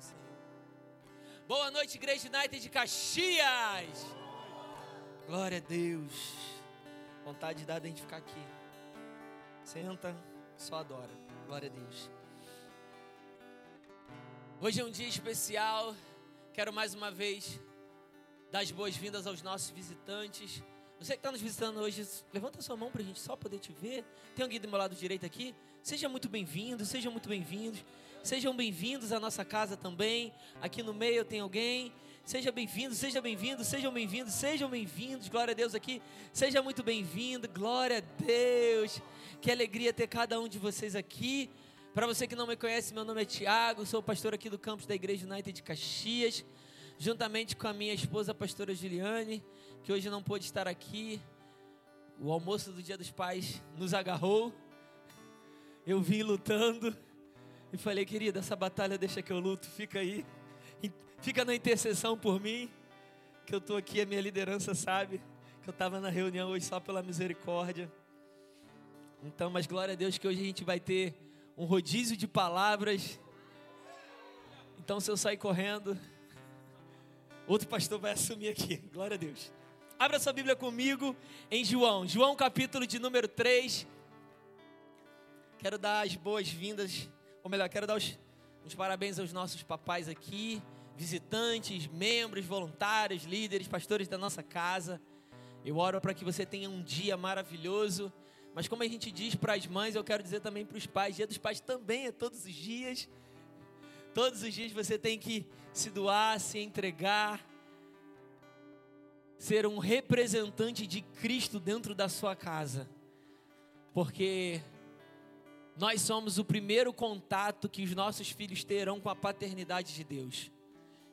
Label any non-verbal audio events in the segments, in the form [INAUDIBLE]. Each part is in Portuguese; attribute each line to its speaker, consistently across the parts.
Speaker 1: Senhor. Boa noite, Igreja United de Caxias. Glória a Deus. Vontade de dar a gente ficar aqui. Senta, só adora. Glória a Deus. Hoje é um dia especial. Quero mais uma vez dar as boas-vindas aos nossos visitantes. Você que está nos visitando hoje, levanta sua mão para a gente só poder te ver. Tem alguém do meu lado direito aqui? Seja muito bem-vindo, sejam muito bem-vindos. Sejam bem-vindos à nossa casa também. Aqui no meio tem alguém. Seja bem-vindo, seja bem-vindo, sejam bem-vindos, sejam bem-vindos. Glória a Deus aqui. Seja muito bem-vindo. Glória a Deus. Que alegria ter cada um de vocês aqui. Para você que não me conhece, meu nome é Tiago, sou pastor aqui do campus da Igreja United de Caxias, juntamente com a minha esposa, a pastora Juliane, que hoje não pôde estar aqui. O almoço do Dia dos Pais nos agarrou. Eu vim lutando e falei, querida, essa batalha deixa que eu luto, fica aí. Fica na intercessão por mim, que eu estou aqui, a minha liderança sabe que eu estava na reunião hoje só pela misericórdia. Então, mas glória a Deus que hoje a gente vai ter um rodízio de palavras. Então, se eu sair correndo, outro pastor vai assumir aqui. Glória a Deus. Abra sua Bíblia comigo em João, João capítulo de número 3. Quero dar as boas-vindas, ou melhor, quero dar os, os parabéns aos nossos papais aqui visitantes, membros, voluntários, líderes, pastores da nossa casa. Eu oro para que você tenha um dia maravilhoso. Mas como a gente diz para as mães, eu quero dizer também para os pais. Dia dos pais também é todos os dias. Todos os dias você tem que se doar, se entregar, ser um representante de Cristo dentro da sua casa. Porque nós somos o primeiro contato que os nossos filhos terão com a paternidade de Deus.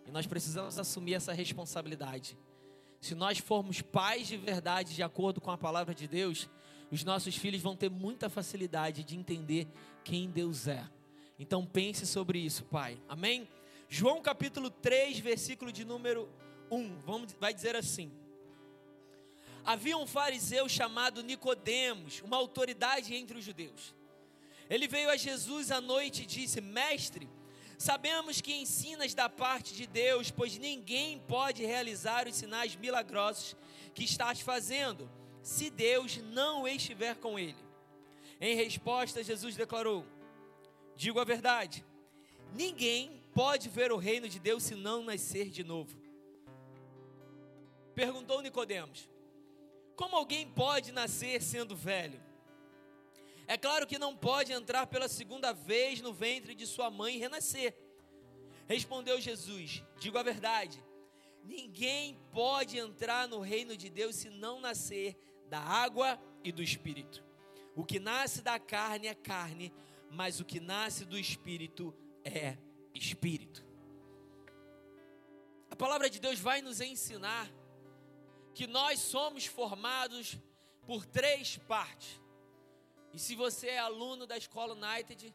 Speaker 1: E nós precisamos assumir essa responsabilidade. Se nós formos pais de verdade, de acordo com a palavra de Deus, os nossos filhos vão ter muita facilidade de entender quem Deus é. Então pense sobre isso, Pai. Amém? João capítulo 3, versículo de número 1. Vamos, vai dizer assim: Havia um fariseu chamado Nicodemos, uma autoridade entre os judeus. Ele veio a Jesus à noite e disse: Mestre, Sabemos que ensinas da parte de Deus, pois ninguém pode realizar os sinais milagrosos que estás fazendo, se Deus não estiver com ele. Em resposta, Jesus declarou: Digo a verdade, ninguém pode ver o reino de Deus se não nascer de novo. Perguntou Nicodemos: Como alguém pode nascer sendo velho? É claro que não pode entrar pela segunda vez no ventre de sua mãe e renascer. Respondeu Jesus: Digo a verdade, ninguém pode entrar no reino de Deus se não nascer da água e do espírito. O que nasce da carne é carne, mas o que nasce do espírito é espírito. A palavra de Deus vai nos ensinar que nós somos formados por três partes. E se você é aluno da escola United,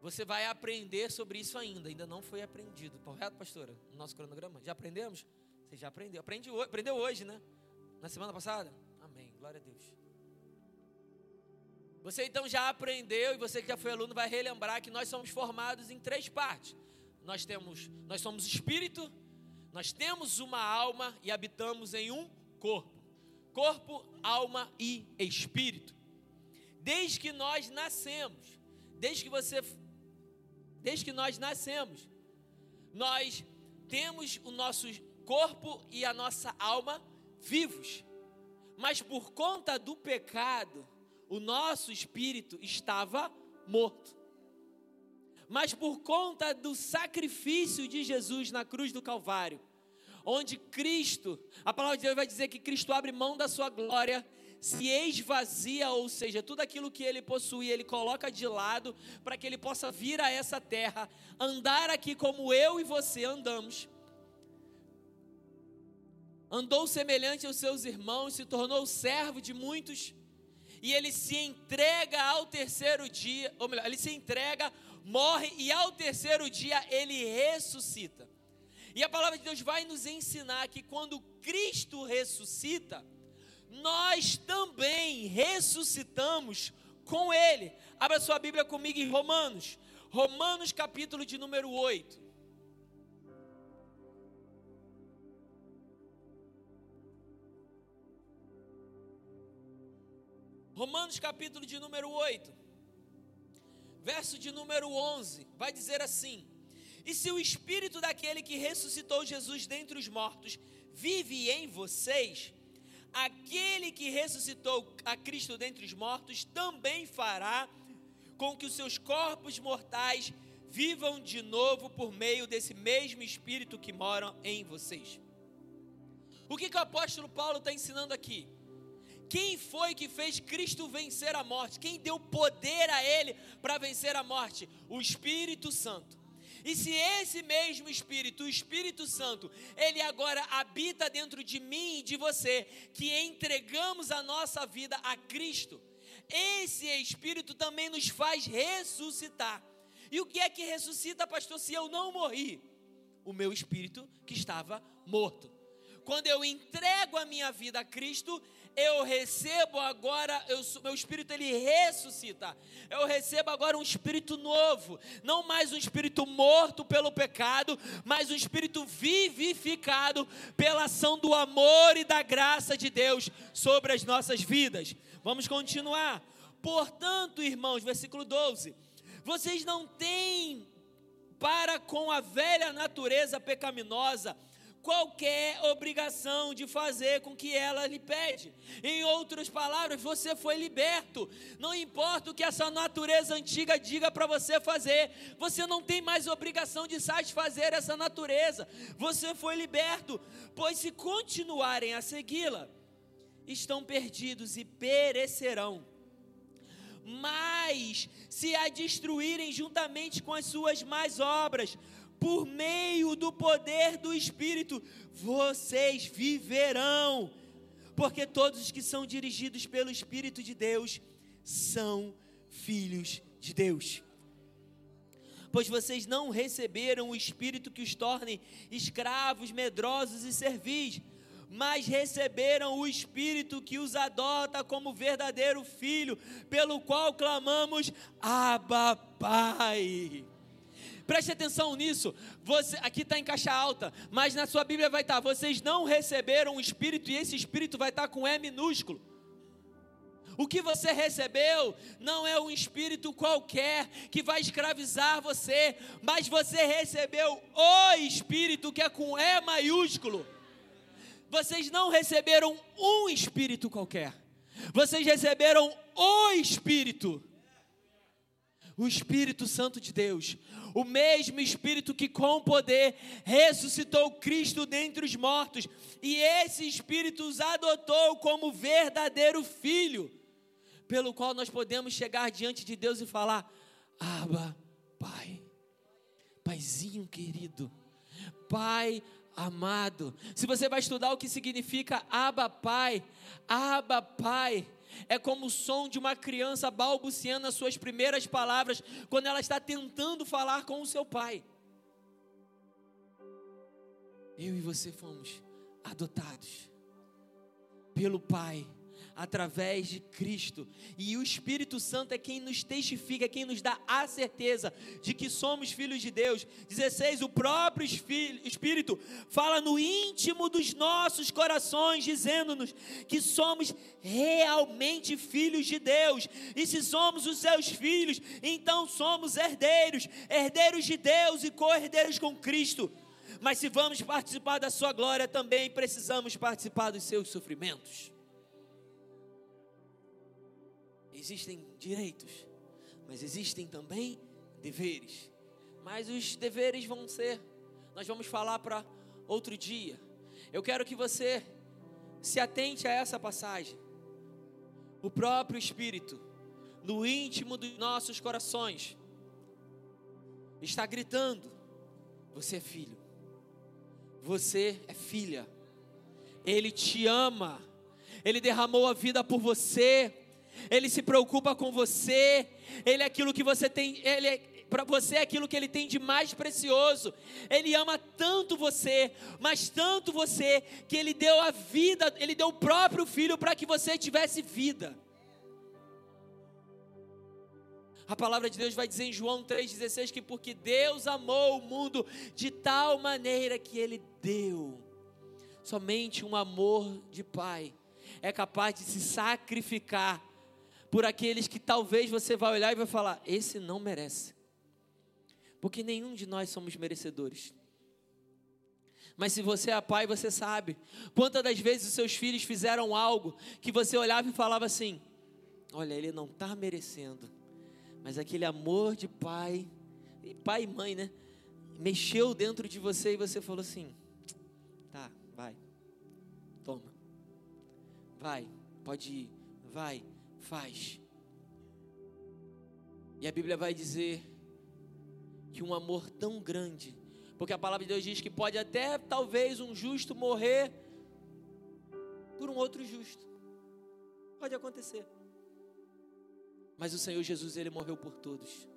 Speaker 1: você vai aprender sobre isso ainda. Ainda não foi aprendido. Correto, pastora? No nosso cronograma? Já aprendemos? Você já aprendeu? Aprendi, aprendeu hoje, né? Na semana passada? Amém. Glória a Deus. Você então já aprendeu e você que já foi aluno vai relembrar que nós somos formados em três partes. Nós temos, nós somos espírito, nós temos uma alma e habitamos em um corpo. Corpo, alma e espírito desde que nós nascemos, desde que você, desde que nós nascemos, nós temos o nosso corpo e a nossa alma vivos, mas por conta do pecado, o nosso espírito estava morto. Mas por conta do sacrifício de Jesus na cruz do Calvário, onde Cristo, a palavra de Deus vai dizer que Cristo abre mão da sua glória se esvazia, ou seja, tudo aquilo que ele possui, ele coloca de lado para que ele possa vir a essa terra, andar aqui como eu e você andamos. Andou semelhante aos seus irmãos, se tornou servo de muitos, e ele se entrega ao terceiro dia, ou melhor, ele se entrega, morre e ao terceiro dia ele ressuscita. E a palavra de Deus vai nos ensinar que quando Cristo ressuscita, nós também ressuscitamos com Ele. Abra sua Bíblia comigo em Romanos. Romanos capítulo de número 8. Romanos capítulo de número 8, verso de número 11, vai dizer assim: E se o espírito daquele que ressuscitou Jesus dentre os mortos vive em vocês, aquele que ressuscitou a Cristo dentre os mortos também fará com que os seus corpos mortais vivam de novo por meio desse mesmo espírito que mora em vocês. O que, que o apóstolo Paulo está ensinando aqui? Quem foi que fez Cristo vencer a morte? Quem deu poder a Ele para vencer a morte? O Espírito Santo. E se esse mesmo Espírito, o Espírito Santo, ele agora habita dentro de mim e de você, que entregamos a nossa vida a Cristo, esse Espírito também nos faz ressuscitar. E o que é que ressuscita, pastor, se eu não morri? O meu espírito que estava morto. Quando eu entrego a minha vida a Cristo, eu recebo agora, eu, meu espírito ele ressuscita. Eu recebo agora um espírito novo, não mais um espírito morto pelo pecado, mas um espírito vivificado pela ação do amor e da graça de Deus sobre as nossas vidas. Vamos continuar. Portanto, irmãos, versículo 12: vocês não têm para com a velha natureza pecaminosa qualquer obrigação de fazer com que ela lhe pede. Em outras palavras, você foi liberto. Não importa o que essa natureza antiga diga para você fazer, você não tem mais obrigação de satisfazer essa natureza. Você foi liberto, pois se continuarem a segui-la, estão perdidos e perecerão. Mas se a destruírem juntamente com as suas más obras, por meio do poder do Espírito, vocês viverão. Porque todos os que são dirigidos pelo Espírito de Deus são filhos de Deus. Pois vocês não receberam o Espírito que os torne escravos, medrosos e servis, mas receberam o Espírito que os adota como verdadeiro filho, pelo qual clamamos: Abba, Pai. Preste atenção nisso. Você, aqui está em caixa alta, mas na sua Bíblia vai estar: tá, vocês não receberam o Espírito e esse Espírito vai estar tá com E minúsculo. O que você recebeu não é um espírito qualquer que vai escravizar você, mas você recebeu o espírito que é com E maiúsculo. Vocês não receberam um espírito qualquer, vocês receberam o espírito o Espírito Santo de Deus, o mesmo Espírito que com poder ressuscitou Cristo dentre os mortos, e esse Espírito os adotou como verdadeiro filho, pelo qual nós podemos chegar diante de Deus e falar: Aba, Pai, Paizinho querido, Pai amado. Se você vai estudar o que significa Aba, Pai, Aba, Pai, é como o som de uma criança balbuciando as suas primeiras palavras quando ela está tentando falar com o seu pai. Eu e você fomos adotados pelo Pai através de Cristo. E o Espírito Santo é quem nos testifica, é quem nos dá a certeza de que somos filhos de Deus. 16. O próprio Espírito fala no íntimo dos nossos corações, dizendo-nos que somos realmente filhos de Deus. E se somos os seus filhos, então somos herdeiros, herdeiros de Deus e co-herdeiros com Cristo. Mas se vamos participar da sua glória, também precisamos participar dos seus sofrimentos. Existem direitos, mas existem também deveres. Mas os deveres vão ser, nós vamos falar para outro dia. Eu quero que você se atente a essa passagem. O próprio Espírito, no íntimo dos nossos corações, está gritando: Você é filho, você é filha, Ele te ama, Ele derramou a vida por você, ele se preocupa com você, Ele é aquilo que você tem, Ele é, para você é aquilo que Ele tem de mais precioso. Ele ama tanto você, mas tanto você, que Ele deu a vida, Ele deu o próprio Filho para que você tivesse vida. A palavra de Deus vai dizer em João 3,16 que porque Deus amou o mundo de tal maneira que Ele deu. Somente um amor de Pai é capaz de se sacrificar por aqueles que talvez você vai olhar e vai falar: esse não merece. Porque nenhum de nós somos merecedores. Mas se você é pai, você sabe. Quantas das vezes os seus filhos fizeram algo que você olhava e falava assim: Olha, ele não está merecendo. Mas aquele amor de pai, pai e mãe, né? Mexeu dentro de você e você falou assim: Tá, vai, toma, vai, pode ir, vai, faz. E a Bíblia vai dizer que um amor tão grande, porque a palavra de Deus diz que pode até talvez um justo morrer por um outro justo. Pode acontecer. Mas o Senhor Jesus, ele morreu por todos.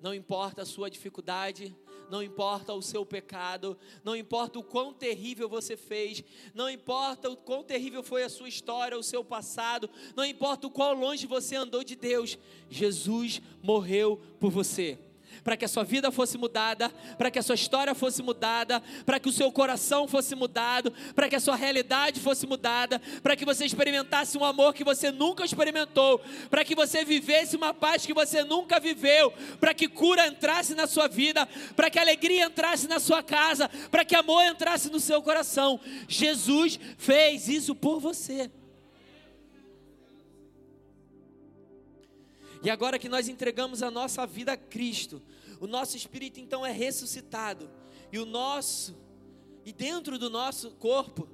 Speaker 1: Não importa a sua dificuldade, não importa o seu pecado, não importa o quão terrível você fez, não importa o quão terrível foi a sua história, o seu passado, não importa o quão longe você andou de Deus, Jesus morreu por você para que a sua vida fosse mudada, para que a sua história fosse mudada, para que o seu coração fosse mudado, para que a sua realidade fosse mudada, para que você experimentasse um amor que você nunca experimentou, para que você vivesse uma paz que você nunca viveu, para que cura entrasse na sua vida, para que alegria entrasse na sua casa, para que amor entrasse no seu coração. Jesus fez isso por você. E agora que nós entregamos a nossa vida a Cristo, o nosso espírito então é ressuscitado, e o nosso, e dentro do nosso corpo,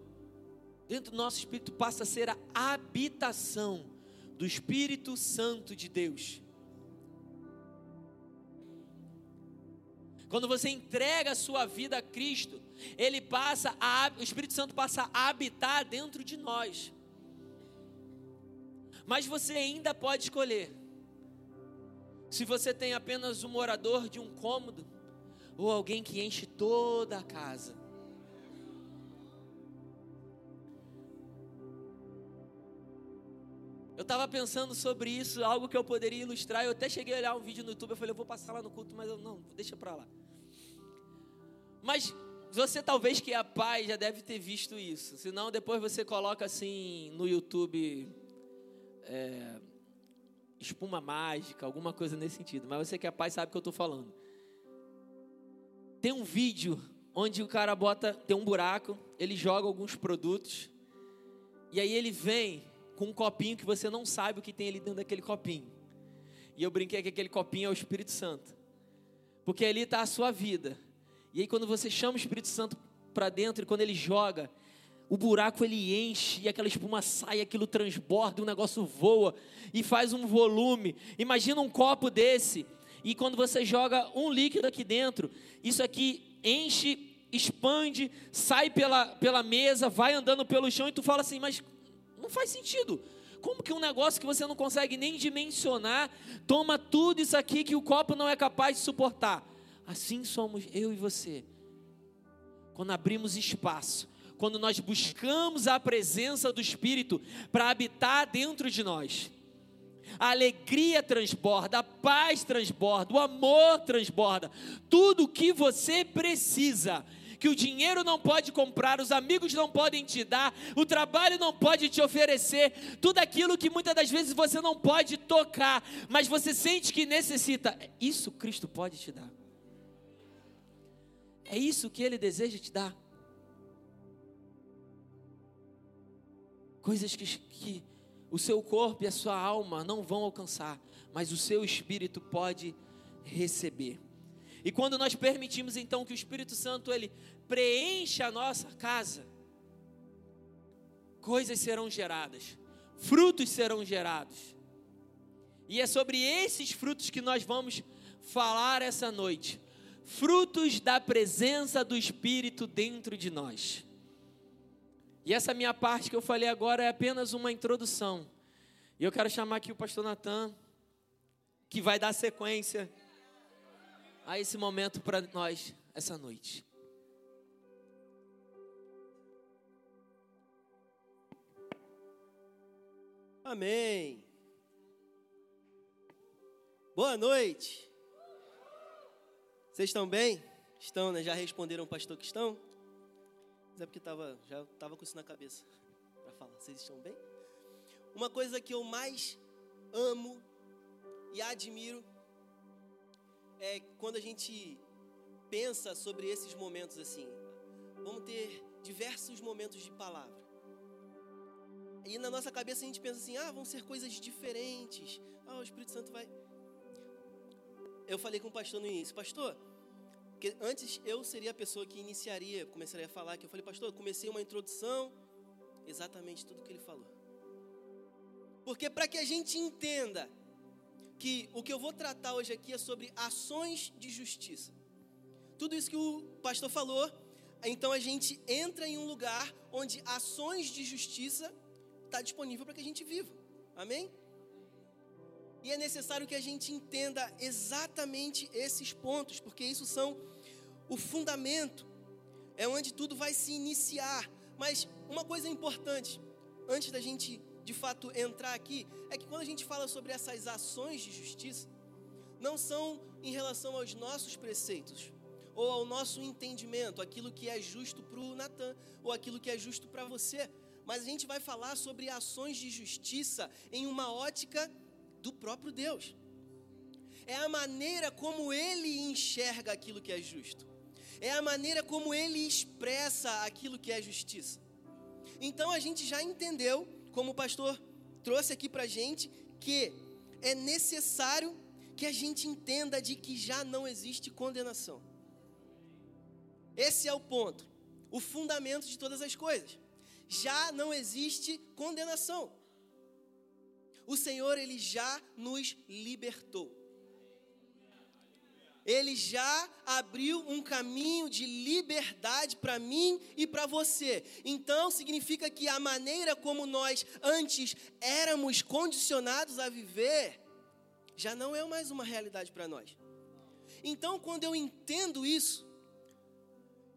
Speaker 1: dentro do nosso espírito passa a ser a habitação do Espírito Santo de Deus. Quando você entrega a sua vida a Cristo, ele passa a, o Espírito Santo passa a habitar dentro de nós. Mas você ainda pode escolher se você tem apenas um morador de um cômodo, ou alguém que enche toda a casa. Eu estava pensando sobre isso, algo que eu poderia ilustrar. Eu até cheguei a olhar um vídeo no YouTube. Eu falei, eu vou passar lá no culto, mas eu não, deixa para lá. Mas você talvez que é pai já deve ter visto isso. Se não, depois você coloca assim no YouTube. É, espuma mágica, alguma coisa nesse sentido. Mas você que é pai sabe o que eu estou falando. Tem um vídeo onde o cara bota, tem um buraco, ele joga alguns produtos, e aí ele vem com um copinho que você não sabe o que tem ali dentro daquele copinho. E eu brinquei que aquele copinho é o Espírito Santo. Porque ali está a sua vida. E aí quando você chama o Espírito Santo para dentro, e quando ele joga, o buraco ele enche e aquela espuma sai, aquilo transborda, o negócio voa e faz um volume. Imagina um copo desse e quando você joga um líquido aqui dentro, isso aqui enche, expande, sai pela, pela mesa, vai andando pelo chão e tu fala assim, mas não faz sentido. Como que um negócio que você não consegue nem dimensionar toma tudo isso aqui que o copo não é capaz de suportar? Assim somos eu e você. Quando abrimos espaço quando nós buscamos a presença do Espírito para habitar dentro de nós. A alegria transborda, a paz transborda, o amor transborda. Tudo o que você precisa, que o dinheiro não pode comprar, os amigos não podem te dar, o trabalho não pode te oferecer, tudo aquilo que muitas das vezes você não pode tocar, mas você sente que necessita, isso Cristo pode te dar. É isso que Ele deseja te dar. Coisas que, que o seu corpo e a sua alma não vão alcançar, mas o seu espírito pode receber. E quando nós permitimos então que o Espírito Santo ele preencha a nossa casa, coisas serão geradas, frutos serão gerados. E é sobre esses frutos que nós vamos falar essa noite. Frutos da presença do Espírito dentro de nós. E essa minha parte que eu falei agora é apenas uma introdução. E eu quero chamar aqui o pastor Natan, que vai dar sequência a esse momento para nós essa noite.
Speaker 2: Amém. Boa noite. Vocês estão bem? Estão, né? Já responderam, pastor, que estão? Mas é porque tava, já estava com isso na cabeça para falar. Vocês estão bem? Uma coisa que eu mais amo e admiro é quando a gente pensa sobre esses momentos assim. Vamos ter diversos momentos de palavra. E na nossa cabeça a gente pensa assim: ah, vão ser coisas diferentes. Ah, o Espírito Santo vai eu falei com o pastor no início, pastor, que antes eu seria a pessoa que iniciaria, começaria a falar, que eu falei, pastor, eu comecei uma introdução, exatamente tudo que ele falou. Porque para que a gente entenda que o que eu vou tratar hoje aqui é sobre ações de justiça. Tudo isso que o pastor falou, então a gente entra em um lugar onde ações de justiça está disponível para que a gente viva. Amém? E é necessário que a gente entenda exatamente esses pontos, porque isso são o fundamento, é onde tudo vai se iniciar. Mas uma coisa importante, antes da gente de fato entrar aqui, é que quando a gente fala sobre essas ações de justiça, não são em relação aos nossos preceitos ou ao nosso entendimento, aquilo que é justo para o Natan ou aquilo que é justo para você, mas a gente vai falar sobre ações de justiça em uma ótica do próprio Deus. É a maneira como ele enxerga aquilo que é justo. É a maneira como ele expressa aquilo que é justiça. Então a gente já entendeu, como o pastor trouxe aqui para gente, que é necessário que a gente entenda de que já não existe condenação. Esse é o ponto, o fundamento de todas as coisas. Já não existe condenação o Senhor ele já nos libertou. Ele já abriu um caminho de liberdade para mim e para você. Então significa que a maneira como nós antes éramos condicionados a viver já não é mais uma realidade para nós. Então, quando eu entendo isso,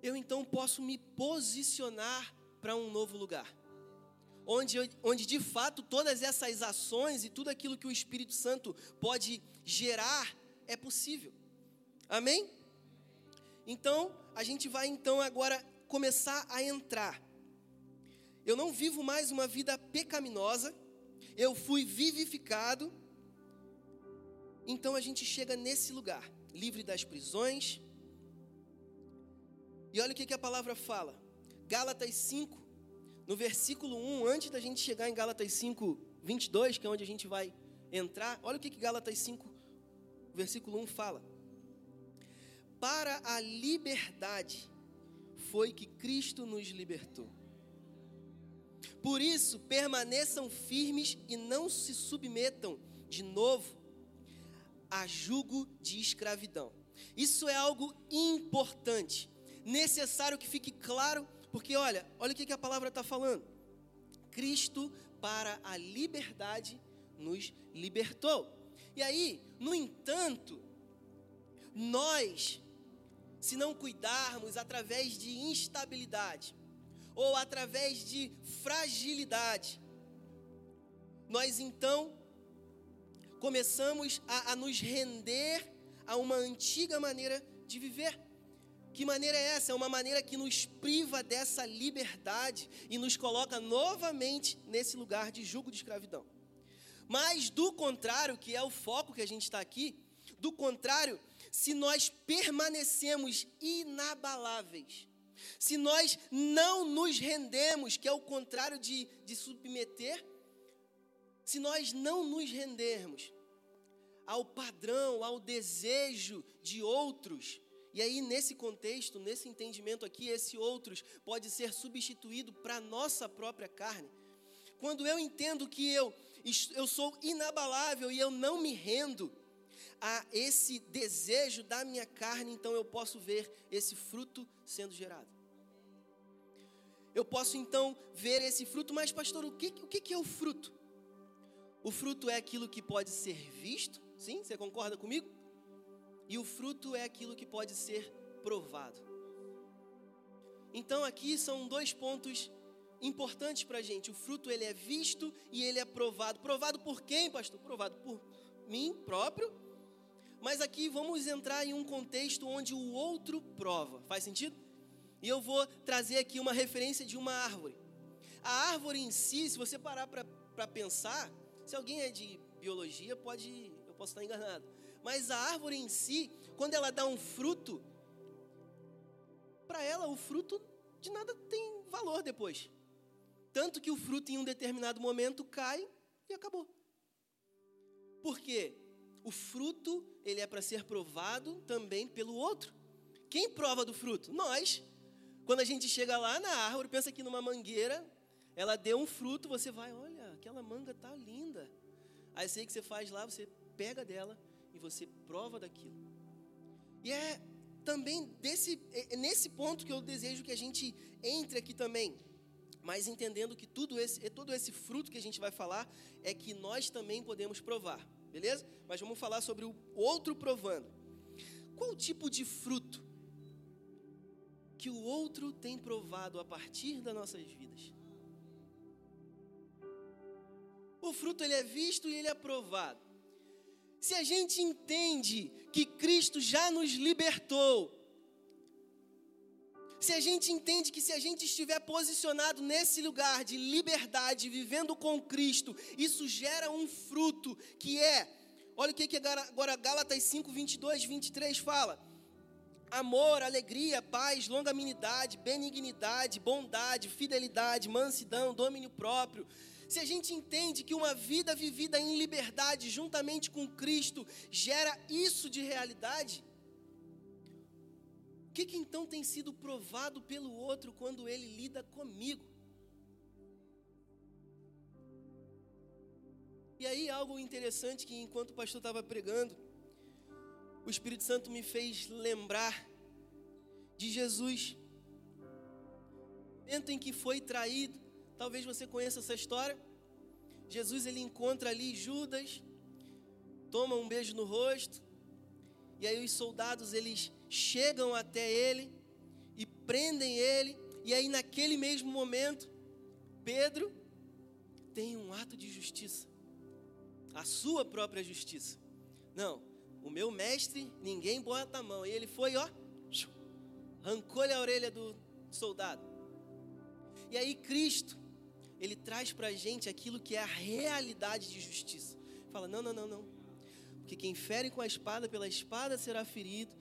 Speaker 2: eu então posso me posicionar para um novo lugar onde, onde de fato todas essas ações e tudo aquilo que o Espírito Santo pode gerar é possível. Amém? Então, a gente vai então agora começar a entrar. Eu não vivo mais uma vida pecaminosa, eu fui vivificado. Então a gente chega nesse lugar, livre das prisões. E olha o que, a palavra fala. Gálatas 5, no versículo 1, antes da gente chegar em Gálatas 5, 22, que é onde a gente vai entrar, olha o que, que Gálatas 5, versículo 1 fala. Para a liberdade foi que Cristo nos libertou. Por isso, permaneçam firmes e não se submetam de novo a jugo de escravidão. Isso é algo importante, necessário que fique claro porque olha, olha o que a palavra está falando. Cristo, para a liberdade, nos libertou. E aí, no entanto, nós, se não cuidarmos através de instabilidade ou através de fragilidade, nós então começamos a, a nos render a uma antiga maneira de viver. Que maneira é essa? É uma maneira que nos priva dessa liberdade e nos coloca novamente nesse lugar de jugo de escravidão. Mas do contrário, que é o foco que a gente está aqui, do contrário, se nós permanecemos inabaláveis, se nós não nos rendemos, que é o contrário de, de submeter, se nós não nos rendermos ao padrão, ao desejo de outros, e aí, nesse contexto, nesse entendimento aqui, esse outros pode ser substituído para a nossa própria carne. Quando eu entendo que eu, eu sou inabalável e eu não me rendo a esse desejo da minha carne, então eu posso ver esse fruto sendo gerado. Eu posso então ver esse fruto, mas pastor, o que, o que é o fruto? O fruto é aquilo que pode ser visto, sim? Você concorda comigo? E o fruto é aquilo que pode ser provado. Então aqui são dois pontos importantes para a gente. O fruto ele é visto e ele é provado. Provado por quem, pastor? Provado por mim próprio Mas aqui vamos entrar em um contexto onde o outro prova. Faz sentido? E eu vou trazer aqui uma referência de uma árvore. A árvore em si, se você parar para pensar, se alguém é de biologia, pode, eu posso estar enganado. Mas a árvore em si, quando ela dá um fruto, para ela o fruto de nada tem valor depois. Tanto que o fruto em um determinado momento cai e acabou. Por quê? O fruto, ele é para ser provado também pelo outro. Quem prova do fruto? Nós. Quando a gente chega lá na árvore, pensa que numa mangueira, ela deu um fruto, você vai, olha, aquela manga tá linda. Aí sei que você faz lá, você pega dela e você prova daquilo. E é também desse, é nesse ponto que eu desejo que a gente entre aqui também. Mas entendendo que tudo esse, todo esse fruto que a gente vai falar é que nós também podemos provar beleza? Mas vamos falar sobre o outro provando. Qual tipo de fruto que o outro tem provado a partir das nossas vidas? O fruto ele é visto e ele é provado. Se a gente entende que Cristo já nos libertou, se a gente entende que se a gente estiver posicionado nesse lugar de liberdade, vivendo com Cristo, isso gera um fruto que é, olha o que, que agora Gálatas 5, 22, 23 fala: amor, alegria, paz, longanimidade, benignidade, bondade, fidelidade, mansidão, domínio próprio. Se a gente entende que uma vida vivida em liberdade juntamente com Cristo gera isso de realidade, que, então tem sido provado pelo outro quando ele lida comigo? E aí, algo interessante que enquanto o pastor estava pregando, o Espírito Santo me fez lembrar de Jesus. Momento em que foi traído, talvez você conheça essa história. Jesus ele encontra ali Judas, toma um beijo no rosto, e aí os soldados eles chegam até ele e prendem ele, e aí naquele mesmo momento, Pedro tem um ato de justiça, a sua própria justiça. Não, o meu mestre, ninguém bota a mão. E ele foi, ó, arrancou-lhe a orelha do soldado. E aí Cristo, ele traz para a gente aquilo que é a realidade de justiça. Fala, não, não, não, não. Porque quem fere com a espada, pela espada será ferido,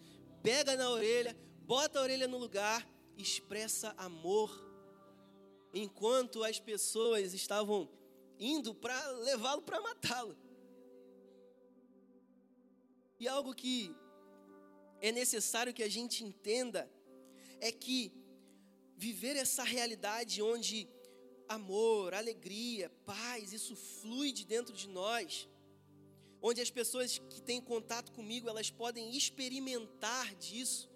Speaker 2: pega na orelha, bota a orelha no lugar, expressa amor. Enquanto as pessoas estavam indo para levá-lo para matá-lo. E algo que é necessário que a gente entenda é que viver essa realidade onde amor, alegria, paz, isso flui de dentro de nós onde as pessoas que têm contato comigo, elas podem experimentar disso.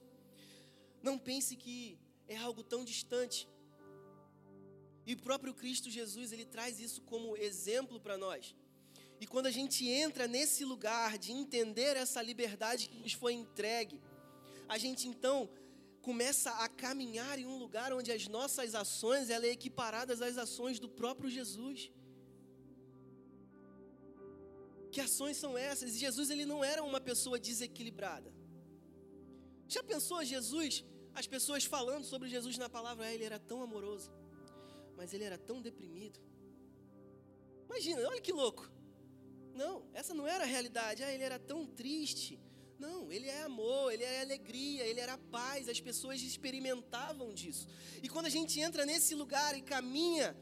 Speaker 2: Não pense que é algo tão distante. E o próprio Cristo Jesus, ele traz isso como exemplo para nós. E quando a gente entra nesse lugar de entender essa liberdade que nos foi entregue, a gente então começa a caminhar em um lugar onde as nossas ações ela é equiparadas às ações do próprio Jesus. Que ações são essas? E Jesus ele não era uma pessoa desequilibrada. Já pensou Jesus, as pessoas falando sobre Jesus na palavra, ah, ele era tão amoroso, mas ele era tão deprimido. Imagina, olha que louco. Não, essa não era a realidade. Ah, ele era tão triste. Não, ele é amor, ele é alegria, ele era paz, as pessoas experimentavam disso. E quando a gente entra nesse lugar e caminha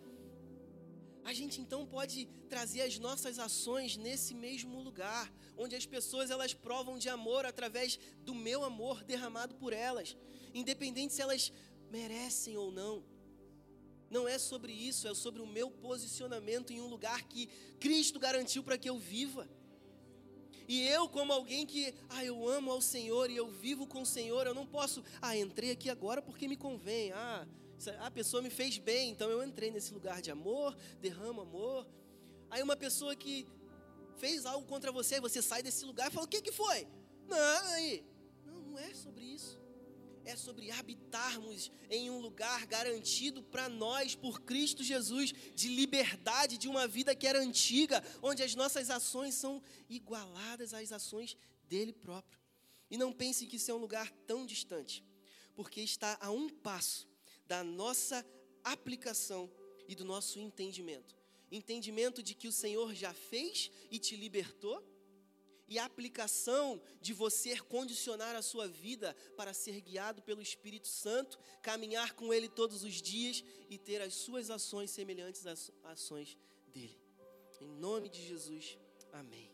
Speaker 2: a gente então pode trazer as nossas ações nesse mesmo lugar, onde as pessoas elas provam de amor através do meu amor derramado por elas, independente se elas merecem ou não. Não é sobre isso, é sobre o meu posicionamento em um lugar que Cristo garantiu para que eu viva. E eu, como alguém que, ah, eu amo ao Senhor e eu vivo com o Senhor, eu não posso, ah, entrei aqui agora porque me convém, ah, a pessoa me fez bem, então eu entrei nesse lugar de amor, derramo amor. Aí uma pessoa que fez algo contra você, você sai desse lugar e fala: O que, que foi? Não, aí. Não, não é sobre isso. É sobre habitarmos em um lugar garantido para nós por Cristo Jesus, de liberdade, de uma vida que era antiga, onde as nossas ações são igualadas às ações dele próprio. E não pense que isso é um lugar tão distante, porque está a um passo da nossa aplicação e do nosso entendimento. Entendimento de que o Senhor já fez e te libertou, e a aplicação de você condicionar a sua vida para ser guiado pelo Espírito Santo, caminhar com Ele todos os dias e ter as suas ações semelhantes às ações dele. Em nome de Jesus, amém.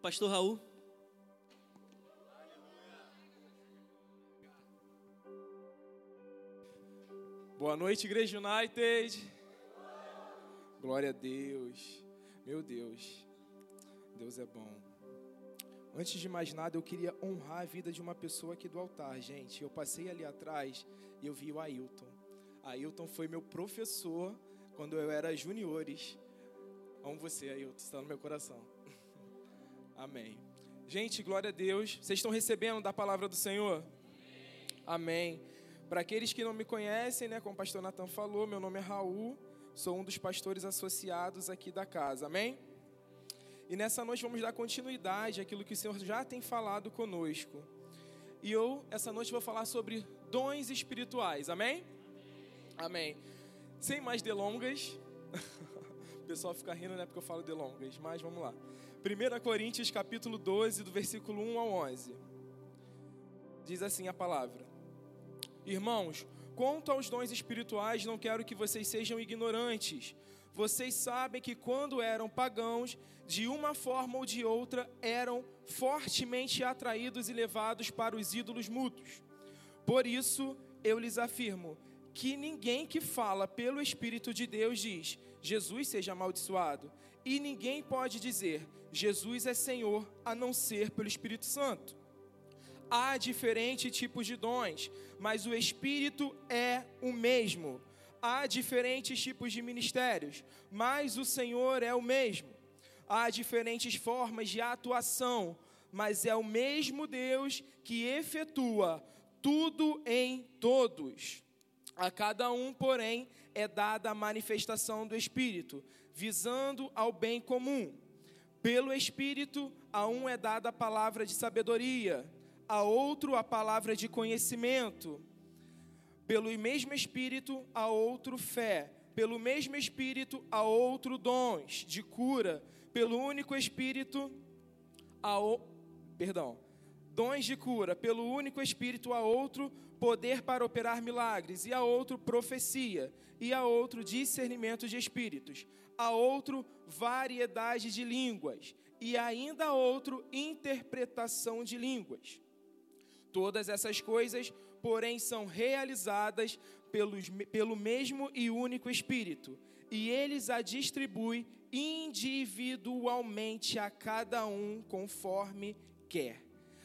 Speaker 2: Pastor Raul.
Speaker 3: Boa noite, Igreja United. Glória a Deus. Meu Deus. Deus é bom. Antes de mais nada, eu queria honrar a vida de uma pessoa aqui do altar, gente. Eu passei ali atrás e eu vi o Ailton. Ailton foi meu professor quando eu era juniores. Amo você, Ailton, está no meu coração. [LAUGHS] Amém. Gente, glória a Deus. Vocês estão recebendo da palavra do Senhor? Amém. Amém. Para aqueles que não me conhecem, né, como o pastor Natan falou, meu nome é Raul, sou um dos pastores associados aqui da casa, amém? E nessa noite vamos dar continuidade àquilo que o Senhor já tem falado conosco. E eu, essa noite, vou falar sobre dons espirituais, amém? Amém. Sem mais delongas, [LAUGHS] o pessoal fica rindo, né, porque eu falo delongas, mas vamos lá. 1 Coríntios capítulo 12, do versículo 1 ao 11. Diz assim a palavra. Irmãos, quanto aos dons espirituais, não quero que vocês sejam ignorantes. Vocês sabem que quando eram pagãos, de uma forma ou de outra, eram fortemente atraídos e levados para os ídolos mútuos. Por isso, eu lhes afirmo que ninguém que fala pelo Espírito de Deus diz: Jesus seja amaldiçoado. E ninguém pode dizer: Jesus é Senhor, a não ser pelo Espírito Santo. Há diferentes tipos de dons, mas o Espírito é o mesmo. Há diferentes tipos de ministérios, mas o Senhor é o mesmo. Há diferentes formas de atuação, mas é o mesmo Deus que efetua tudo em todos. A cada um, porém, é dada a manifestação do Espírito, visando ao bem comum. Pelo Espírito, a um é dada a palavra de sabedoria a outro a palavra de conhecimento, pelo mesmo Espírito a outro fé, pelo mesmo Espírito a outro dons de cura, pelo único Espírito a o... perdão, dons de cura, pelo único Espírito a outro poder para operar milagres, e a outro profecia, e a outro discernimento de espíritos, a outro variedade de línguas, e ainda a outro interpretação de línguas. Todas essas coisas, porém, são realizadas pelos, pelo mesmo e único Espírito, e eles a distribui individualmente a cada um conforme quer.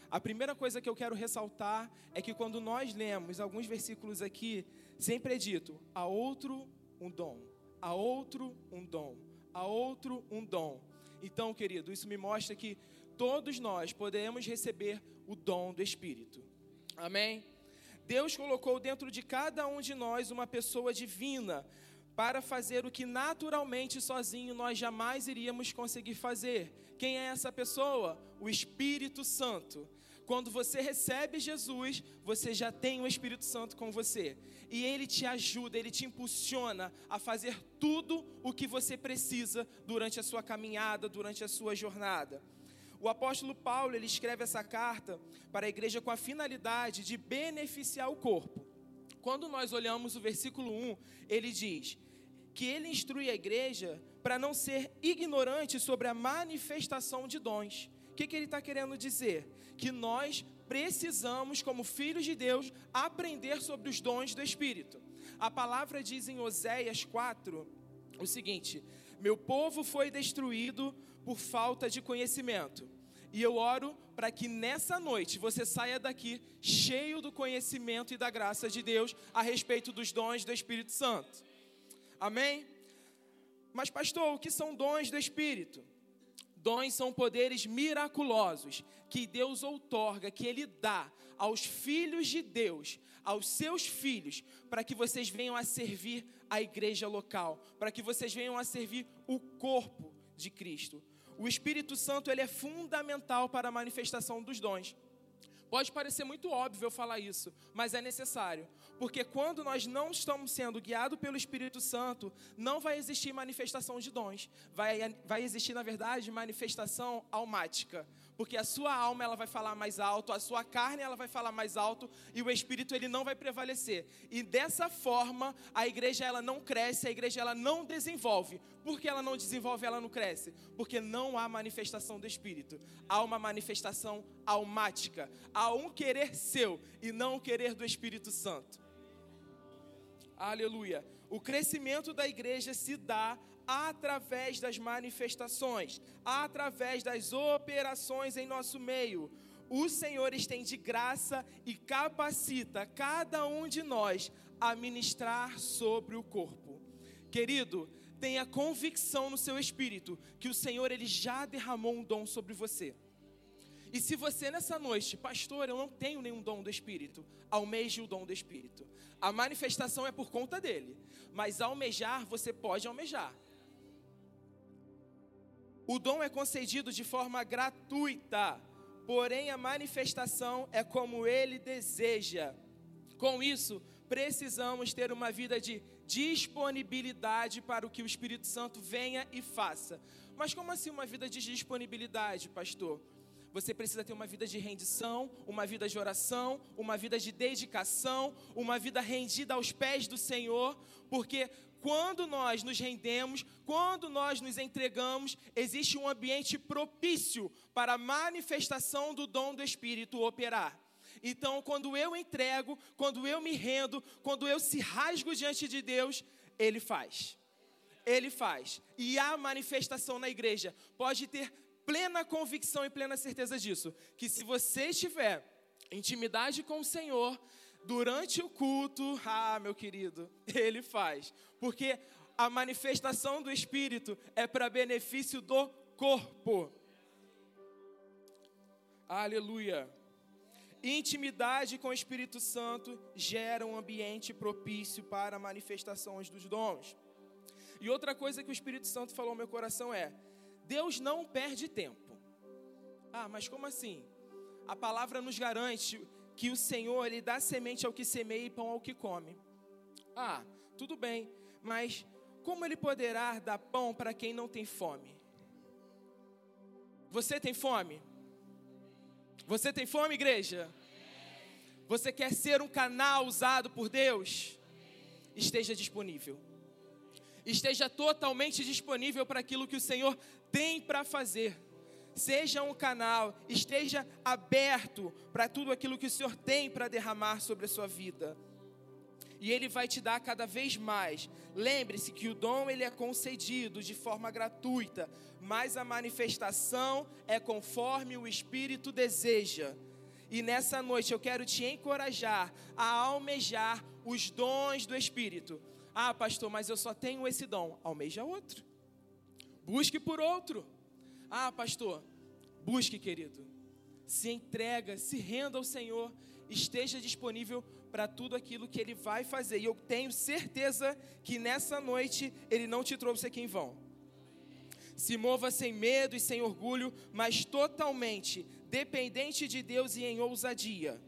Speaker 3: A primeira coisa que eu quero ressaltar é que quando nós lemos alguns versículos aqui, sempre é dito: a outro um dom, a outro um dom, a outro um dom. Então, querido, isso me mostra que todos nós podemos receber o dom do Espírito. Amém? Deus colocou dentro de cada um de nós uma pessoa divina para fazer o que naturalmente sozinho nós jamais iríamos conseguir fazer. Quem é essa pessoa? O Espírito Santo. Quando você recebe Jesus, você já tem o Espírito Santo com você. E ele te ajuda, ele te impulsiona a fazer tudo o que você precisa durante a sua caminhada, durante a sua jornada. O apóstolo Paulo, ele escreve essa carta para a igreja com a finalidade de beneficiar o corpo. Quando nós olhamos o versículo 1, ele diz que ele instrui a igreja para não ser ignorante sobre a manifestação de dons. O que, que ele está querendo dizer? Que nós precisamos, como filhos de Deus, aprender sobre os dons do Espírito. A palavra diz em Oséias 4 o seguinte: Meu povo foi destruído por falta de conhecimento. E eu oro para que nessa noite você saia daqui cheio do conhecimento e da graça de Deus a respeito dos dons do Espírito Santo. Amém? Mas, pastor, o que são dons do Espírito? Dons são poderes miraculosos que Deus outorga, que Ele dá aos filhos de Deus, aos seus filhos, para que vocês venham a servir a igreja local, para que vocês venham a servir o corpo de Cristo. O Espírito Santo ele é fundamental para a manifestação dos dons. Pode parecer muito óbvio eu falar isso, mas é necessário. Porque quando nós não estamos sendo guiados pelo Espírito Santo, não vai existir manifestação de dons. Vai, vai existir, na verdade, manifestação almática porque a sua alma ela vai falar mais alto, a sua carne ela vai falar mais alto e o espírito ele não vai prevalecer. E dessa forma, a igreja ela não cresce, a igreja ela não desenvolve. Por que ela não desenvolve, ela não cresce? Porque não há manifestação do espírito. Há uma manifestação almática, há um querer seu e não o querer do Espírito Santo. Aleluia. O crescimento da igreja se dá através das manifestações, através das operações em nosso meio. O Senhor estende graça e capacita cada um de nós a ministrar sobre o corpo. Querido, tenha convicção no seu espírito que o Senhor ele já derramou um dom sobre você. E se você nessa noite, pastor, eu não tenho nenhum dom do Espírito, almeje o dom do Espírito. A manifestação é por conta dele, mas almejar você pode almejar. O dom é concedido de forma gratuita, porém a manifestação é como ele deseja. Com isso, precisamos ter uma vida de disponibilidade para o que o Espírito Santo venha e faça. Mas como assim uma vida de disponibilidade, pastor? Você precisa ter uma vida de rendição, uma vida de oração, uma vida de dedicação, uma vida rendida aos pés do Senhor, porque quando nós nos rendemos, quando nós nos entregamos, existe um ambiente propício para a manifestação do dom do Espírito operar. Então, quando eu entrego, quando eu me rendo, quando eu se rasgo diante de Deus, Ele faz. Ele faz. E a manifestação na igreja pode ter plena convicção e plena certeza disso. Que se você estiver intimidade com o Senhor, durante o culto, ah, meu querido, [LAUGHS] ele faz. Porque a manifestação do Espírito é para benefício do corpo. Aleluia. Intimidade com o Espírito Santo gera um ambiente propício para manifestações dos dons. E outra coisa que o Espírito Santo falou ao meu coração é: Deus não perde tempo. Ah, mas como assim? A palavra nos garante que o Senhor ele dá semente ao que semeia e pão ao que come. Ah, tudo bem, mas como ele poderá dar pão para quem não tem fome? Você tem fome? Você tem fome, igreja? Você quer ser um canal usado por Deus? Esteja disponível. Esteja totalmente disponível para aquilo que o Senhor tem para fazer. Seja um canal, esteja aberto para tudo aquilo que o Senhor tem para derramar sobre a sua vida. E Ele vai te dar cada vez mais. Lembre-se que o dom ele é concedido de forma gratuita, mas a manifestação é conforme o Espírito deseja. E nessa noite eu quero te encorajar a almejar os dons do Espírito. Ah, pastor, mas eu só tenho esse dom. Almeja outro. Busque por outro. Ah, pastor, busque, querido. Se entrega, se renda ao Senhor, esteja disponível para tudo aquilo que Ele vai fazer. E eu tenho certeza que nessa noite Ele não te trouxe aqui em vão. Se mova sem medo e sem orgulho, mas totalmente dependente de Deus e em ousadia.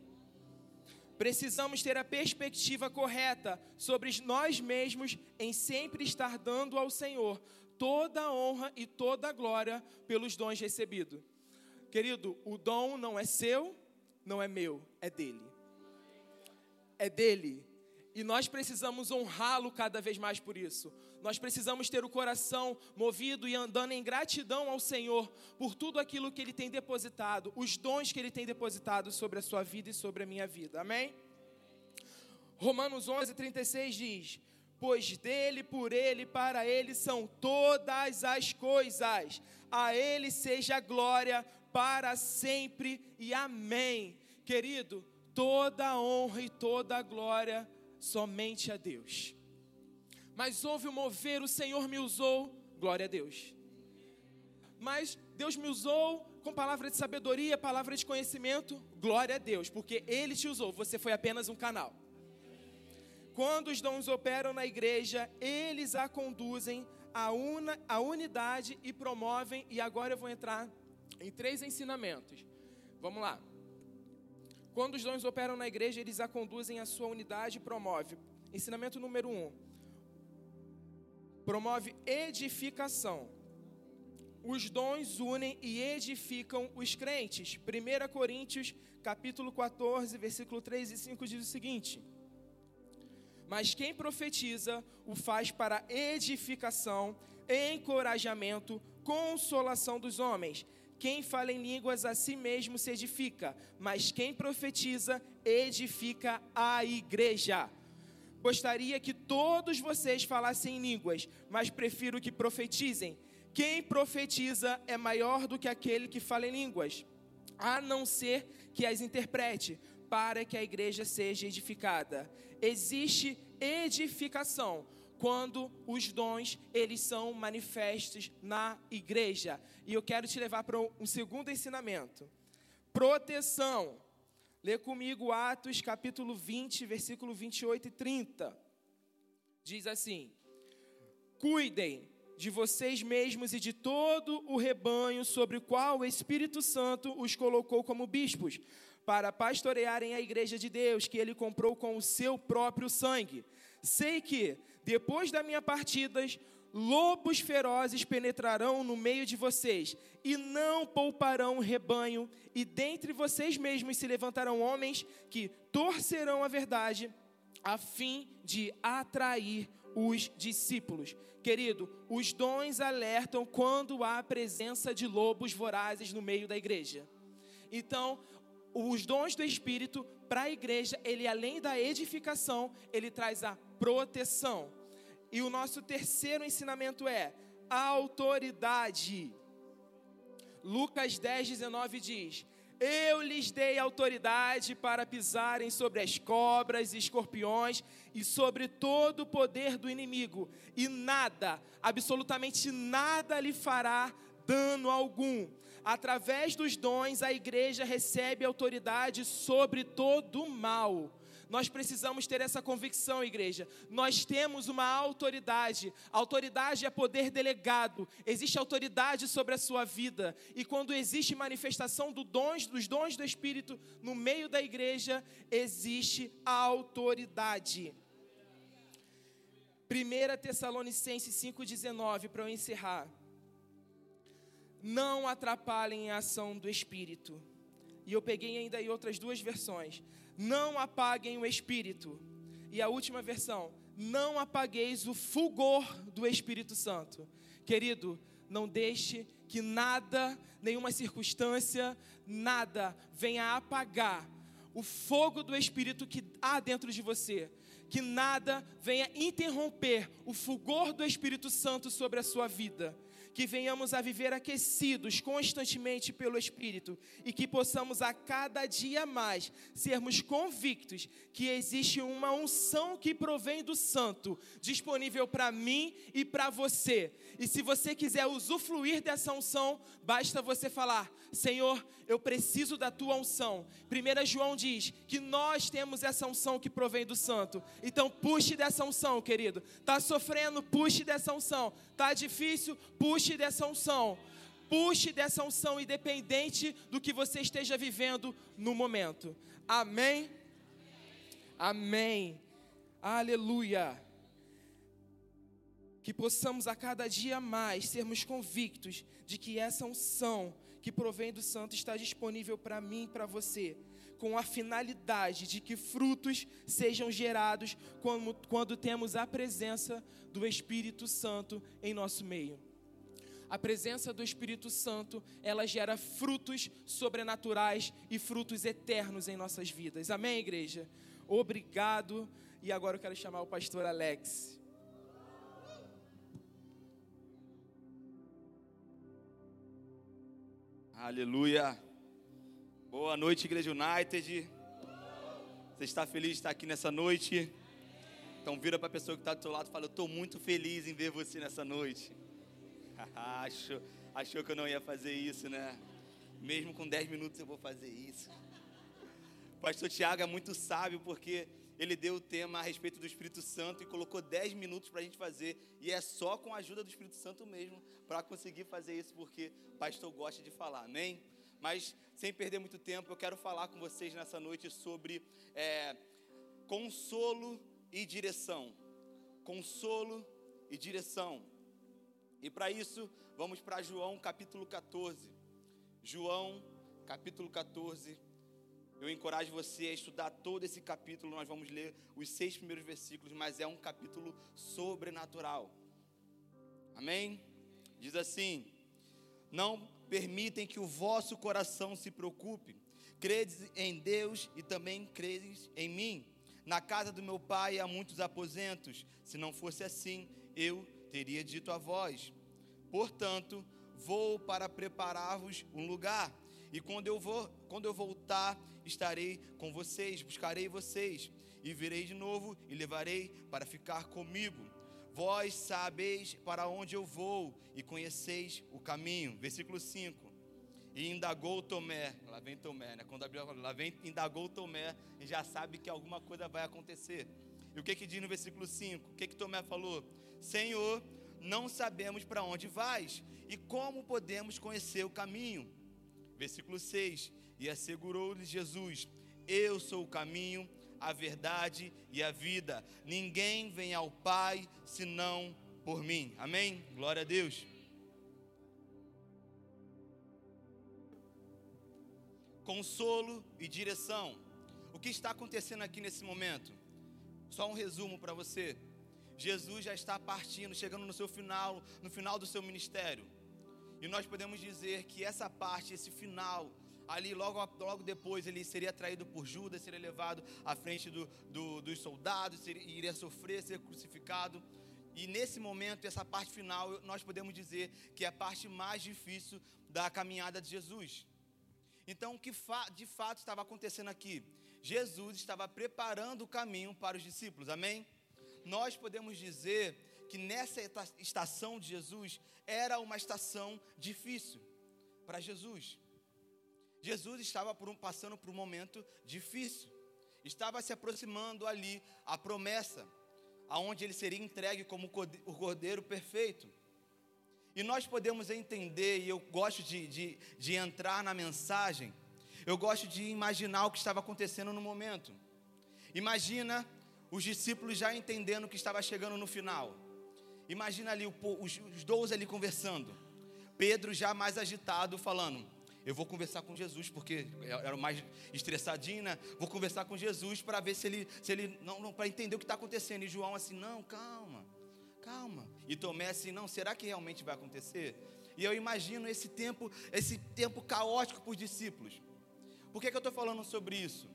Speaker 3: Precisamos ter a perspectiva correta sobre nós mesmos em sempre estar dando ao Senhor toda a honra e toda a glória pelos dons recebidos. Querido, o dom não é seu, não é meu, é dele. É dele. E nós precisamos honrá-lo cada vez mais por isso. Nós precisamos ter o coração movido e andando em gratidão ao Senhor por tudo aquilo que Ele tem depositado, os dons que Ele tem depositado sobre a sua vida e sobre a minha vida. Amém? Romanos 11, 36 diz: pois dele, por ele, para ele são todas as coisas. A ele seja glória para sempre e amém. Querido, toda a honra e toda a glória somente a Deus. Mas houve o mover, o Senhor me usou, glória a Deus. Mas Deus me usou com palavra de sabedoria, palavra de conhecimento, glória a Deus, porque Ele te usou, você foi apenas um canal. Quando os dons operam na igreja, eles a conduzem a, una, a unidade e promovem, e agora eu vou entrar em três ensinamentos. Vamos lá. Quando os dons operam na igreja, eles a conduzem à sua unidade e promove. Ensinamento número um. Promove edificação. Os dons unem e edificam os crentes. 1 Coríntios, capítulo 14, versículo 3 e 5 diz o seguinte: Mas quem profetiza o faz para edificação, encorajamento, consolação dos homens quem fala em línguas a si mesmo se edifica, mas quem profetiza edifica a igreja. Gostaria que todos vocês falassem em línguas, mas prefiro que profetizem. Quem profetiza é maior do que aquele que fala em línguas, a não ser que as interprete, para que a igreja seja edificada. Existe edificação quando os dons eles são manifestos na igreja. E eu quero te levar para um segundo ensinamento. Proteção. Lê comigo Atos capítulo 20, versículo 28 e 30. Diz assim: Cuidem de vocês mesmos e de todo o rebanho sobre o qual o Espírito Santo os colocou como bispos, para pastorearem a igreja de Deus, que ele comprou com o seu próprio sangue. Sei que, depois da minha partida, lobos ferozes penetrarão no meio de vocês, e não pouparão o rebanho, e dentre vocês mesmos se levantarão homens que torcerão a verdade, a fim de atrair os discípulos. Querido, os dons alertam quando há presença de lobos vorazes no meio da igreja. Então, os dons do Espírito para a igreja, ele além da edificação, ele traz a proteção. E o nosso terceiro ensinamento é autoridade. Lucas 10, 19 diz: Eu lhes dei autoridade para pisarem sobre as cobras e escorpiões e sobre todo o poder do inimigo, e nada, absolutamente nada lhe fará dano algum. Através dos dons, a igreja recebe autoridade sobre todo o mal. Nós precisamos ter essa convicção, igreja. Nós temos uma autoridade. Autoridade é poder delegado. Existe autoridade sobre a sua vida. E quando existe manifestação do dons, dos dons do Espírito no meio da igreja, existe autoridade. 1 Tessalonicenses 5,19, para eu encerrar. Não atrapalhem a ação do Espírito. E eu peguei ainda aí outras duas versões não apaguem o espírito. E a última versão, não apagueis o fulgor do Espírito Santo. Querido, não deixe que nada, nenhuma circunstância, nada venha apagar o fogo do Espírito que há dentro de você. Que nada venha interromper o fulgor do Espírito Santo sobre a sua vida que venhamos a viver aquecidos constantemente pelo Espírito e que possamos a cada dia mais sermos convictos que existe uma unção que provém do Santo, disponível para mim e para você. E se você quiser usufruir dessa unção, basta você falar: Senhor, eu preciso da tua unção. 1 João diz que nós temos essa unção que provém do Santo. Então, puxe dessa unção, querido. Está sofrendo? Puxe dessa unção. Está difícil? Puxe dessa unção. Puxe dessa unção, independente do que você esteja vivendo no momento. Amém? Amém. Aleluia. Que possamos a cada dia mais sermos convictos de que essa unção que provém do Santo está disponível para mim e para você, com a finalidade de que frutos sejam gerados quando, quando temos a presença do Espírito Santo em nosso meio. A presença do Espírito Santo, ela gera frutos sobrenaturais e frutos eternos em nossas vidas. Amém, igreja? Obrigado. E agora eu quero chamar o pastor Alex.
Speaker 4: Aleluia. Boa noite, Igreja United. Você está feliz de estar aqui nessa noite? Então vira para a pessoa que está do seu lado e fala, eu estou muito feliz em ver você nessa noite. [LAUGHS] achou, achou que eu não ia fazer isso, né? Mesmo com 10 minutos eu vou fazer isso. O pastor Tiago é muito sábio porque ele deu o tema a respeito do Espírito Santo e colocou 10 minutos para a gente fazer. E é só com a ajuda do Espírito Santo mesmo para conseguir fazer isso, porque o pastor gosta de falar, amém? Mas sem perder muito tempo, eu quero falar com vocês nessa noite sobre é, consolo e direção. Consolo e direção. E para isso, vamos para João capítulo 14. João capítulo 14 eu encorajo você a estudar todo esse capítulo. Nós vamos ler os seis primeiros versículos, mas é um capítulo sobrenatural. Amém? Diz assim: Não permitem que o vosso coração se preocupe. Credes em Deus e também credes em mim. Na casa do meu pai há muitos aposentos. Se não fosse assim, eu teria dito a vós. Portanto, vou para preparar-vos um lugar. E quando eu vou, quando eu voltar, estarei com vocês, buscarei vocês e virei de novo e levarei para ficar comigo. Vós sabeis para onde eu vou e conheceis o caminho. Versículo 5. E indagou Tomé, lá vem Tomé, né? Quando a Bíblia fala, lá vem, indagou Tomé, e já sabe que alguma coisa vai acontecer. E o que que diz no versículo 5? O que que Tomé falou? Senhor, não sabemos para onde vais e como podemos conhecer o caminho. Versículo 6: E assegurou-lhe Jesus: Eu sou o caminho, a verdade e a vida. Ninguém vem ao Pai senão por mim. Amém? Glória a Deus. Consolo e direção. O que está acontecendo aqui nesse momento? Só um resumo para você. Jesus já está partindo, chegando no seu final, no final do seu ministério. E nós podemos dizer que essa parte, esse final, ali logo, logo depois ele seria traído por Judas, seria levado à frente do, do, dos soldados, seria, iria sofrer, ser crucificado. E nesse momento, essa parte final, nós podemos dizer que é a parte mais difícil da caminhada de Jesus. Então, o que de fato estava acontecendo aqui? Jesus estava preparando o caminho para os discípulos, amém? Nós podemos dizer que nessa estação de Jesus era uma estação difícil para Jesus. Jesus estava por um, passando por um momento difícil. Estava se aproximando ali a promessa, aonde ele seria entregue como o cordeiro perfeito. E nós podemos entender, e eu gosto de, de, de entrar na mensagem, eu gosto de imaginar o que estava acontecendo no momento. Imagina os discípulos já entendendo que estava chegando no final. Imagina ali os, os doze ali conversando. Pedro já mais agitado, falando: Eu vou conversar com Jesus, porque era o mais estressadinho, né? Vou conversar com Jesus para ver se ele, se ele não, não para entender o que está acontecendo. E João assim: Não, calma, calma. E Tomé assim: Não, será que realmente vai acontecer? E eu imagino esse tempo, esse tempo caótico para os discípulos. Por que, que eu estou falando sobre isso?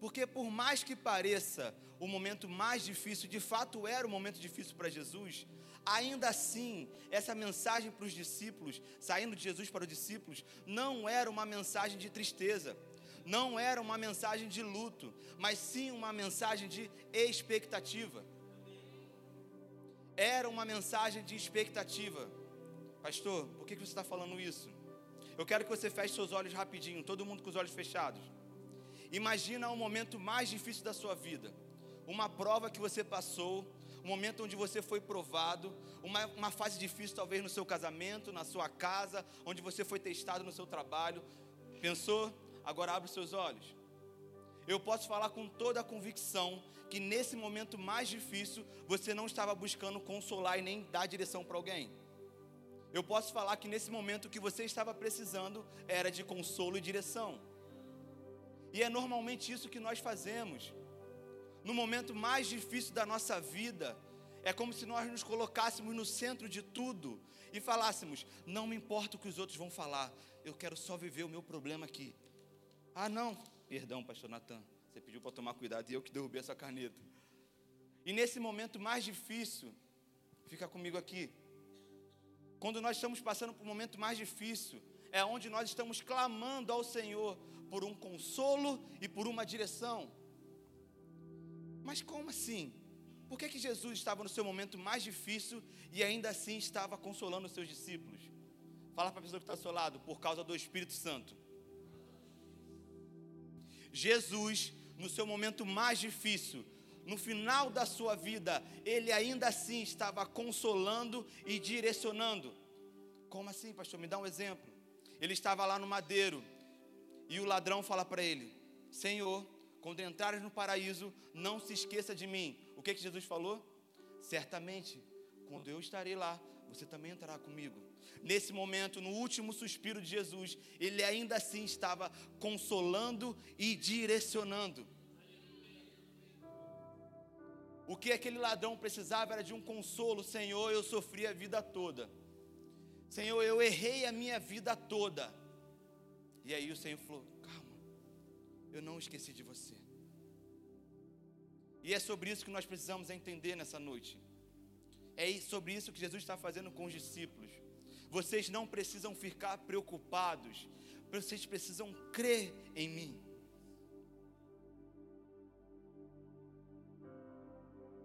Speaker 4: Porque por mais que pareça o momento mais difícil, de fato era o momento difícil para Jesus, ainda assim, essa mensagem para os discípulos, saindo de Jesus para os discípulos, não era uma mensagem de tristeza, não era uma mensagem de luto, mas sim uma mensagem de expectativa. Era uma mensagem de expectativa. Pastor, por que você está falando isso? Eu quero que você feche seus olhos rapidinho, todo mundo com os olhos fechados. Imagina o momento mais difícil da sua vida, uma prova que você passou, um momento onde você foi provado, uma, uma fase difícil talvez no seu casamento, na sua casa, onde você foi testado no seu trabalho. Pensou? Agora abre os seus olhos. Eu posso falar com toda a convicção que nesse momento mais difícil você não estava buscando consolar e nem dar direção para alguém. Eu posso falar que nesse momento o que você estava precisando era de consolo e direção. E é normalmente isso que nós fazemos. No momento mais difícil da nossa vida, é como se nós nos colocássemos no centro de tudo e falássemos: não me importa o que os outros vão falar, eu quero só viver o meu problema aqui. Ah, não, perdão, pastor Natan, você pediu para tomar cuidado e eu que derrubei essa caneta. E nesse momento mais difícil, fica comigo aqui. Quando nós estamos passando por um momento mais difícil, é onde nós estamos clamando ao Senhor por um consolo e por uma direção. Mas como assim? Por que, que Jesus estava no seu momento mais difícil e ainda assim estava consolando os seus discípulos? Fala para a pessoa que está ao seu lado, por causa do Espírito Santo. Jesus, no seu momento mais difícil, no final da sua vida, ele ainda assim estava consolando e direcionando. Como assim, pastor? Me dá um exemplo. Ele estava lá no madeiro e o ladrão fala para ele: Senhor, quando entrares no paraíso, não se esqueça de mim. O que, que Jesus falou? Certamente, quando eu estarei lá, você também entrará comigo. Nesse momento, no último suspiro de Jesus, ele ainda assim estava consolando e direcionando. O que aquele ladrão precisava era de um consolo, Senhor, eu sofri a vida toda. Senhor, eu errei a minha vida toda. E aí o Senhor falou: calma, eu não esqueci de você. E é sobre isso que nós precisamos entender nessa noite. É sobre isso que Jesus está fazendo com os discípulos. Vocês não precisam ficar preocupados, vocês precisam crer em mim.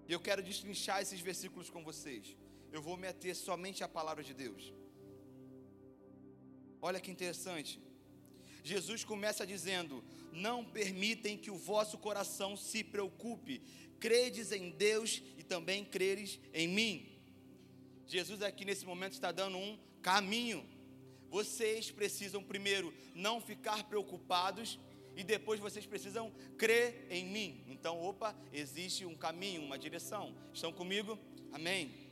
Speaker 4: E eu quero destrinchar esses versículos com vocês. Eu vou me ater somente à palavra de Deus. Olha que interessante. Jesus começa dizendo: Não permitem que o vosso coração se preocupe, credes em Deus e também creres em mim. Jesus aqui nesse momento está dando um caminho. Vocês precisam primeiro não ficar preocupados e depois vocês precisam crer em mim. Então, opa, existe um caminho, uma direção. Estão comigo? Amém.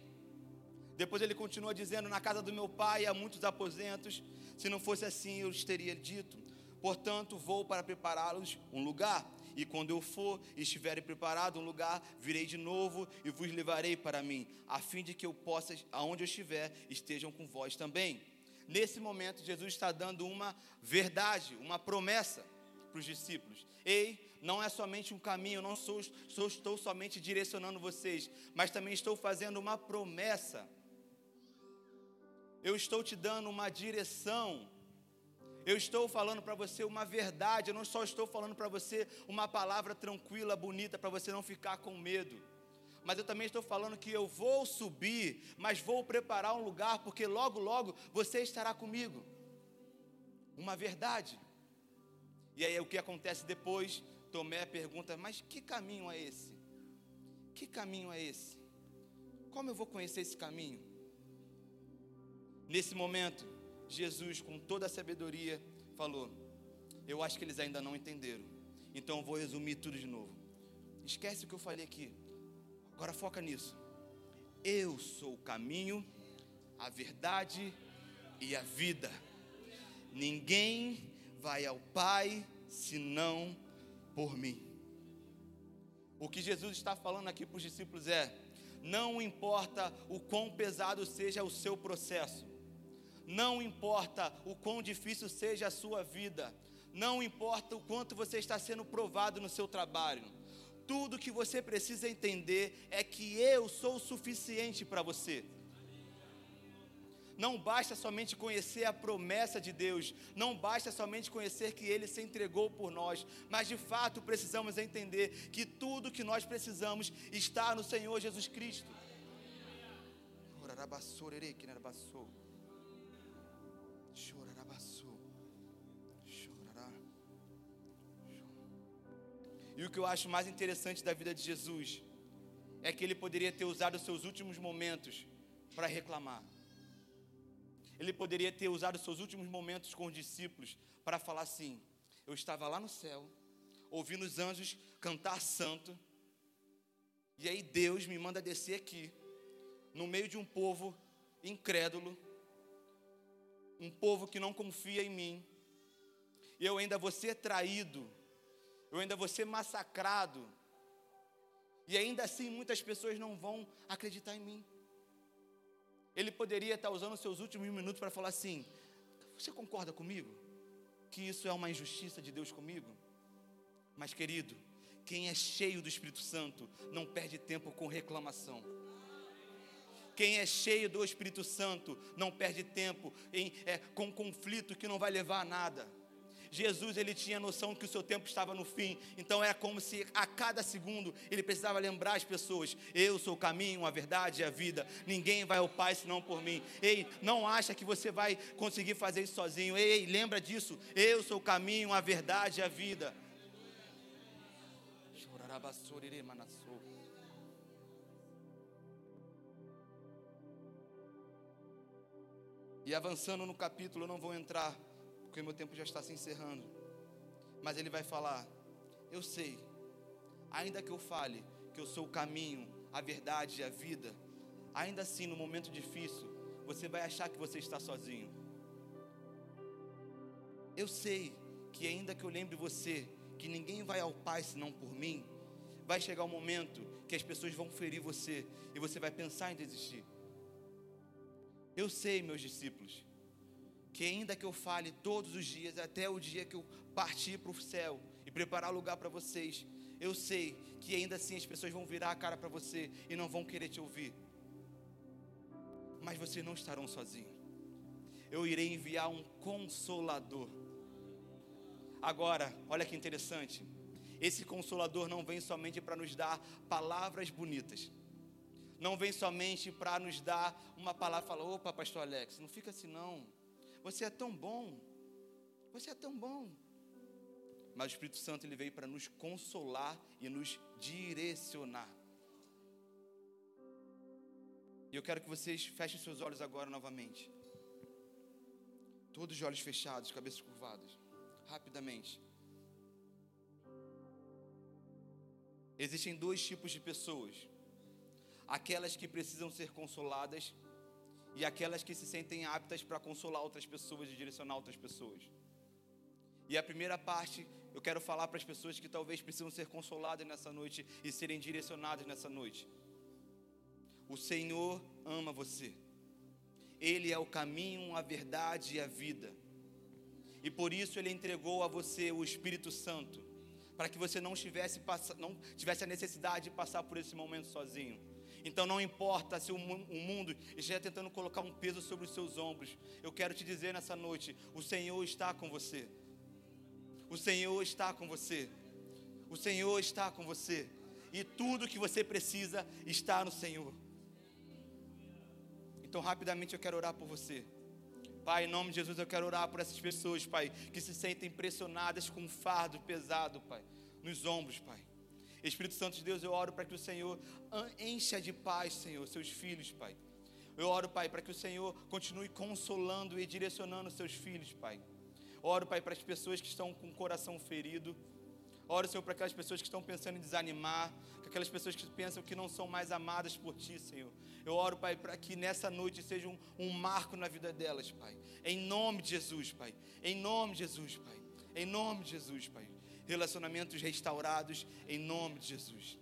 Speaker 4: Depois ele continua dizendo: Na casa do meu pai há muitos aposentos. Se não fosse assim, eu lhes teria dito. Portanto, vou para prepará-los um lugar. E quando eu for e estiverem preparado um lugar, virei de novo e vos levarei para mim, a fim de que eu possa, aonde eu estiver, estejam com vós também. Nesse momento, Jesus está dando uma verdade, uma promessa para os discípulos. Ei, não é somente um caminho, não sou, sou, estou somente direcionando vocês, mas também estou fazendo uma promessa. Eu estou te dando uma direção eu estou falando para você uma verdade, eu não só estou falando para você uma palavra tranquila, bonita, para você não ficar com medo. Mas eu também estou falando que eu vou subir, mas vou preparar um lugar, porque logo, logo você estará comigo. Uma verdade. E aí o que acontece depois? Tomé pergunta: Mas que caminho é esse? Que caminho é esse? Como eu vou conhecer esse caminho? Nesse momento, Jesus, com toda a sabedoria, falou: Eu acho que eles ainda não entenderam. Então eu vou resumir tudo de novo. Esquece o que eu falei aqui. Agora foca nisso. Eu sou o caminho, a verdade e a vida. Ninguém vai ao Pai senão por mim. O que Jesus está falando aqui para os discípulos é: não importa o quão pesado seja o seu processo, não importa o quão difícil seja a sua vida, não importa o quanto você está sendo provado no seu trabalho, tudo que você precisa entender é que eu sou o suficiente para você. Não basta somente conhecer a promessa de Deus, não basta somente conhecer que Ele se entregou por nós, mas de fato precisamos entender que tudo que nós precisamos está no Senhor Jesus Cristo. E o que eu acho mais interessante da vida de Jesus é que ele poderia ter usado os seus últimos momentos para reclamar. Ele poderia ter usado os seus últimos momentos com os discípulos para falar assim: Eu estava lá no céu, ouvindo os anjos cantar santo, e aí Deus me manda descer aqui, no meio de um povo incrédulo, um povo que não confia em mim, e eu ainda vou ser traído eu ainda vou ser massacrado. E ainda assim muitas pessoas não vão acreditar em mim. Ele poderia estar usando seus últimos minutos para falar assim: Você concorda comigo? Que isso é uma injustiça de Deus comigo? Mas, querido, quem é cheio do Espírito Santo não perde tempo com reclamação. Quem é cheio do Espírito Santo não perde tempo em, é, com conflito que não vai levar a nada. Jesus ele tinha noção que o seu tempo estava no fim, então é como se a cada segundo ele precisava lembrar as pessoas: eu sou o caminho, a verdade e a vida. Ninguém vai ao Pai senão por mim. Ei, não acha que você vai conseguir fazer isso sozinho. Ei, lembra disso? Eu sou o caminho, a verdade e a vida. E avançando no capítulo, eu não vou entrar, porque meu tempo já está se encerrando. Mas ele vai falar: Eu sei, ainda que eu fale que eu sou o caminho, a verdade e a vida, ainda assim, no momento difícil, você vai achar que você está sozinho. Eu sei que, ainda que eu lembre você que ninguém vai ao Pai senão por mim, vai chegar um momento que as pessoas vão ferir você e você vai pensar em desistir. Eu sei, meus discípulos, que ainda que eu fale todos os dias, até o dia que eu partir para o céu e preparar lugar para vocês, eu sei que ainda assim as pessoas vão virar a cara para você e não vão querer te ouvir. Mas vocês não estarão sozinhos. Eu irei enviar um consolador. Agora, olha que interessante. Esse consolador não vem somente para nos dar palavras bonitas não vem somente para nos dar uma palavra, fala, opa, pastor Alex, não fica assim não. Você é tão bom. Você é tão bom. Mas o Espírito Santo ele veio para nos consolar e nos direcionar. E eu quero que vocês fechem seus olhos agora novamente. Todos os olhos fechados, cabeças curvadas. Rapidamente. Existem dois tipos de pessoas aquelas que precisam ser consoladas e aquelas que se sentem aptas para consolar outras pessoas e direcionar outras pessoas. E a primeira parte, eu quero falar para as pessoas que talvez precisam ser consoladas nessa noite e serem direcionadas nessa noite. O Senhor ama você. Ele é o caminho, a verdade e a vida. E por isso ele entregou a você o Espírito Santo, para que você não tivesse, não tivesse a necessidade de passar por esse momento sozinho então não importa se o mundo estiver tentando colocar um peso sobre os seus ombros. Eu quero te dizer nessa noite: o Senhor está com você. O Senhor está com você. O Senhor está com você. E tudo que você precisa está no Senhor. Então, rapidamente eu quero orar por você. Pai, em nome de Jesus, eu quero orar por essas pessoas, Pai, que se sentem pressionadas com um fardo pesado, Pai, nos ombros, Pai. Espírito Santo de Deus, eu oro para que o Senhor encha de paz, Senhor, seus filhos, Pai. Eu oro, Pai, para que o Senhor continue consolando e direcionando seus filhos, Pai. Oro, Pai, para as pessoas que estão com o coração ferido. Oro, Senhor, para aquelas pessoas que estão pensando em desanimar, aquelas pessoas que pensam que não são mais amadas por Ti, Senhor. Eu oro, Pai, para que nessa noite seja um, um marco na vida delas, Pai. Em nome de Jesus, Pai. Em nome de Jesus, Pai. Em nome de Jesus, Pai relacionamentos restaurados em nome de Jesus.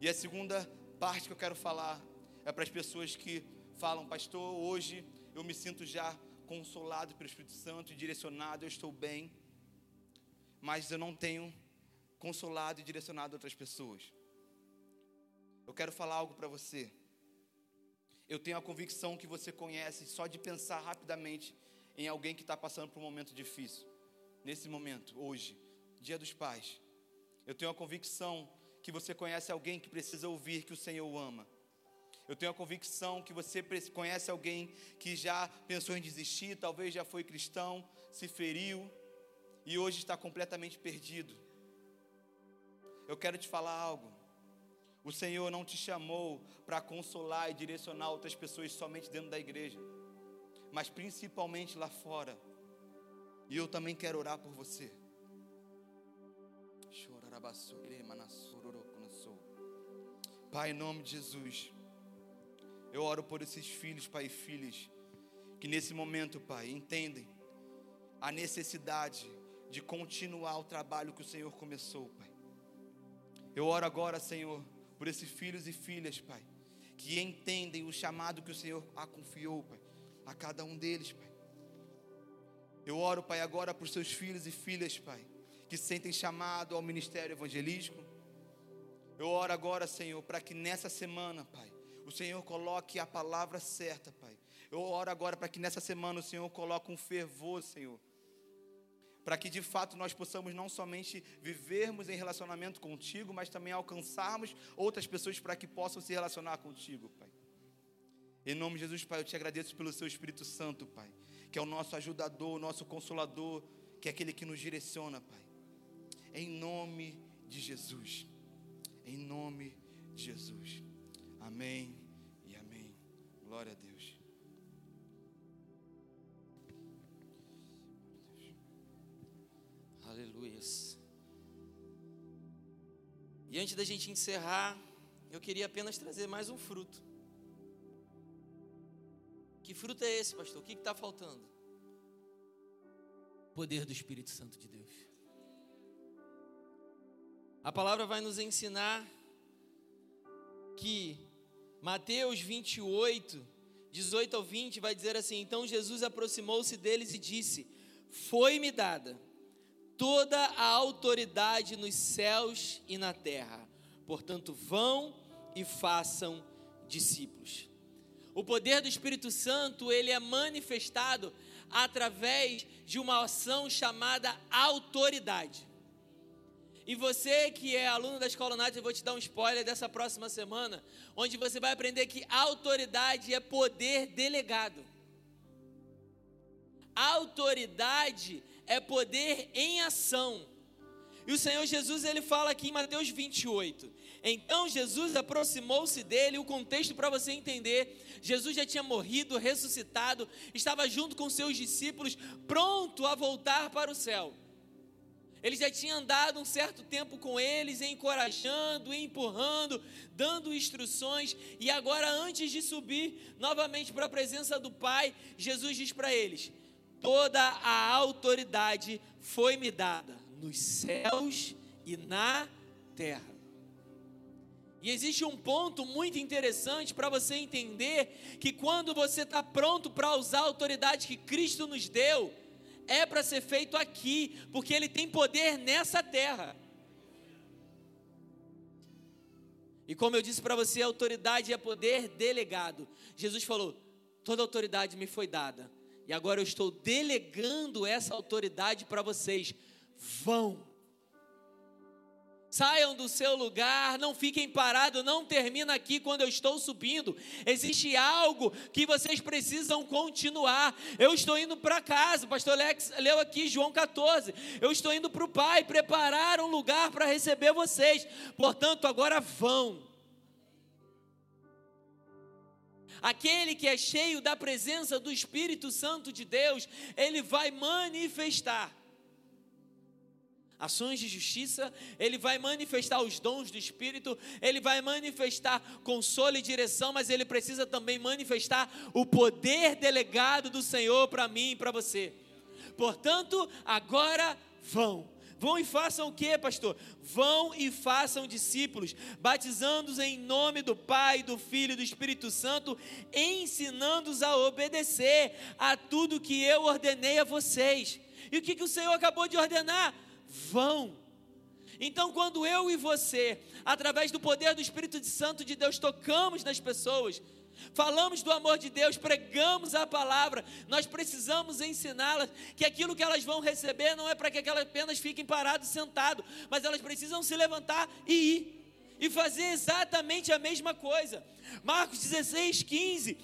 Speaker 4: E a segunda parte que eu quero falar é para as pessoas que falam, pastor, hoje eu me sinto já consolado pelo Espírito Santo e direcionado, eu estou bem, mas eu não tenho consolado e direcionado outras pessoas. Eu quero falar algo para você. Eu tenho a convicção que você conhece só de pensar rapidamente em alguém que está passando por um momento difícil. Nesse momento, hoje. Dia dos Pais. Eu tenho a convicção que você conhece alguém que precisa ouvir que o Senhor o ama. Eu tenho a convicção que você conhece alguém que já pensou em desistir, talvez já foi cristão, se feriu e hoje está completamente perdido. Eu quero te falar algo. O Senhor não te chamou para consolar e direcionar outras pessoas somente dentro da igreja, mas principalmente lá fora. E eu também quero orar por você. Pai, em nome de Jesus, eu oro por esses filhos, Pai e filhas, que nesse momento, Pai, entendem a necessidade de continuar o trabalho que o Senhor começou, Pai. Eu oro agora, Senhor, por esses filhos e filhas, Pai, que entendem o chamado que o Senhor a confiou, Pai, a cada um deles, Pai. Eu oro, Pai, agora por seus filhos e filhas, Pai que se sentem chamado ao ministério evangelístico. Eu oro agora, Senhor, para que nessa semana, Pai, o Senhor coloque a palavra certa, Pai. Eu oro agora para que nessa semana o Senhor coloque um fervor, Senhor. Para que de fato nós possamos não somente vivermos em relacionamento contigo, mas também alcançarmos outras pessoas para que possam se relacionar contigo, Pai. Em nome de Jesus, Pai, eu te agradeço pelo seu Espírito Santo, Pai, que é o nosso ajudador, o nosso consolador, que é aquele que nos direciona, Pai em nome de Jesus. em nome de Jesus. Amém e amém. Glória a Deus.
Speaker 1: Aleluia. E antes da gente encerrar, eu queria apenas trazer mais um fruto. Que fruto é esse, pastor? O que está faltando? Poder do Espírito Santo de Deus. A palavra vai nos ensinar que Mateus 28, 18 ao 20, vai dizer assim: Então Jesus aproximou-se deles e disse: Foi-me dada toda a autoridade nos céus e na terra. Portanto, vão e façam discípulos. O poder do Espírito Santo, ele é manifestado através de uma ação chamada autoridade. E você que é aluno da Escola eu vou te dar um spoiler dessa próxima semana, onde você vai aprender que autoridade é poder delegado. Autoridade é poder em ação. E o Senhor Jesus, ele fala aqui em Mateus 28. Então Jesus aproximou-se dele, o contexto para você entender, Jesus já tinha morrido, ressuscitado, estava junto com seus discípulos, pronto a voltar para o céu. Ele já tinha andado um certo tempo com eles, encorajando, empurrando, dando instruções, e agora, antes de subir novamente para a presença do Pai, Jesus diz para eles: toda a autoridade foi-me dada nos céus e na terra. E existe um ponto muito interessante para você entender que quando você está pronto para usar a autoridade que Cristo nos deu, é para ser feito aqui, porque Ele tem poder nessa terra. E como eu disse para você, autoridade é poder delegado. Jesus falou: toda autoridade me foi dada e agora eu estou delegando essa autoridade para vocês. Vão. Saiam do seu lugar, não fiquem parados, não termina aqui quando eu estou subindo. Existe algo que vocês precisam continuar. Eu estou indo para casa, o pastor Alex leu aqui João 14. Eu estou indo para o Pai preparar um lugar para receber vocês. Portanto, agora vão. Aquele que é cheio da presença do Espírito Santo de Deus, ele vai manifestar ações de justiça, ele vai manifestar os dons do Espírito, ele vai manifestar consolo e direção, mas ele precisa também manifestar o poder delegado do Senhor para mim e para você. Portanto, agora vão. Vão e façam o que, pastor? Vão e façam discípulos, batizando-os em nome do Pai, do Filho e do Espírito Santo, ensinando-os a obedecer a tudo que eu ordenei a vocês. E o que, que o Senhor acabou de ordenar? Vão. Então, quando eu e você, através do poder do Espírito Santo de Deus, tocamos nas pessoas, falamos do amor de Deus, pregamos a palavra, nós precisamos ensiná-las que aquilo que elas vão receber não é para que elas apenas fiquem paradas sentadas, mas elas precisam se levantar e ir. E fazer exatamente a mesma coisa. Marcos 16, 15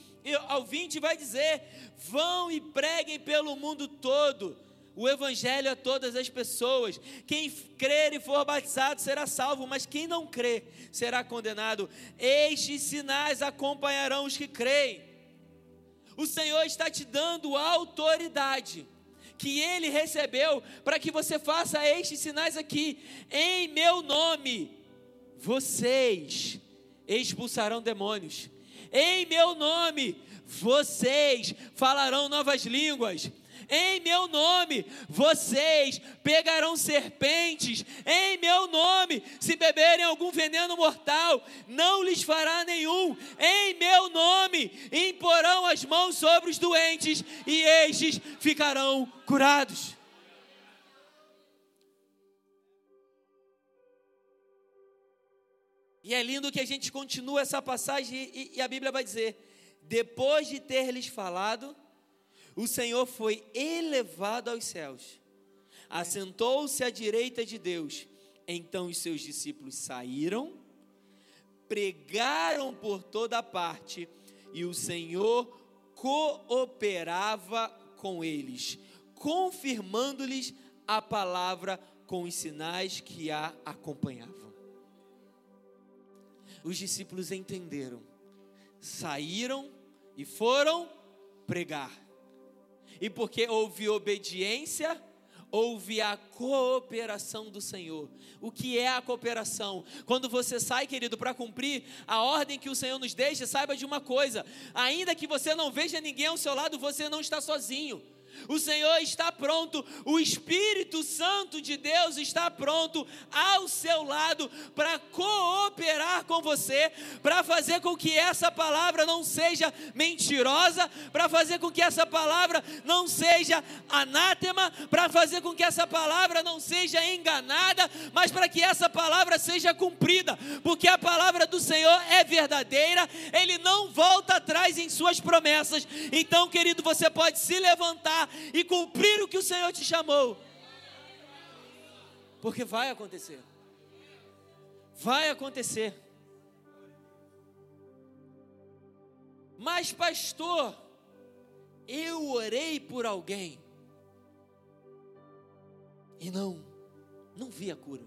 Speaker 1: ao 20 vai dizer: Vão e preguem pelo mundo todo o evangelho a todas as pessoas. Quem crer e for batizado será salvo, mas quem não crer será condenado. Estes sinais acompanharão os que creem. O Senhor está te dando autoridade que ele recebeu para que você faça estes sinais aqui em meu nome. Vocês expulsarão demônios. Em meu nome, vocês falarão novas línguas em meu nome vocês pegarão serpentes, em meu nome, se beberem algum veneno mortal, não lhes fará nenhum, em meu nome imporão as mãos sobre os doentes e estes ficarão curados. E é lindo que a gente continua essa passagem e, e a Bíblia vai dizer: depois de ter lhes falado, o Senhor foi elevado aos céus, assentou-se à direita de Deus. Então os seus discípulos saíram, pregaram por toda parte, e o Senhor cooperava com eles, confirmando-lhes a palavra com os sinais que a acompanhavam. os discípulos entenderam, saíram e foram pregar. E porque houve obediência, houve a cooperação do Senhor. O que é a cooperação? Quando você sai, querido, para cumprir a ordem que o Senhor nos deixa, saiba de uma coisa: ainda que você não veja ninguém ao seu lado, você não está sozinho. O Senhor está pronto, o Espírito Santo de Deus está pronto ao seu lado para cooperar com você, para fazer com que essa palavra não seja mentirosa, para fazer com que essa palavra não seja anátema, para fazer com que essa palavra não seja enganada, mas para que essa palavra seja cumprida, porque a palavra do Senhor é verdadeira, ele não volta atrás em suas promessas. Então, querido, você pode se levantar e cumprir o que o Senhor te chamou. Porque vai acontecer. Vai acontecer. Mas, pastor, eu orei por alguém e não, não vi a cura,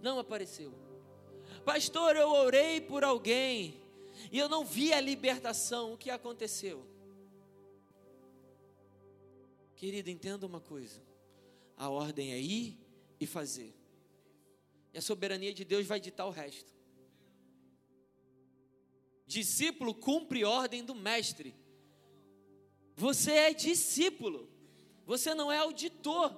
Speaker 1: não apareceu. Pastor, eu orei por alguém e eu não vi a libertação, o que aconteceu? Querido, entenda uma coisa: a ordem é ir e fazer, e a soberania de Deus vai ditar o resto. Discípulo cumpre ordem do mestre. Você é discípulo, você não é auditor.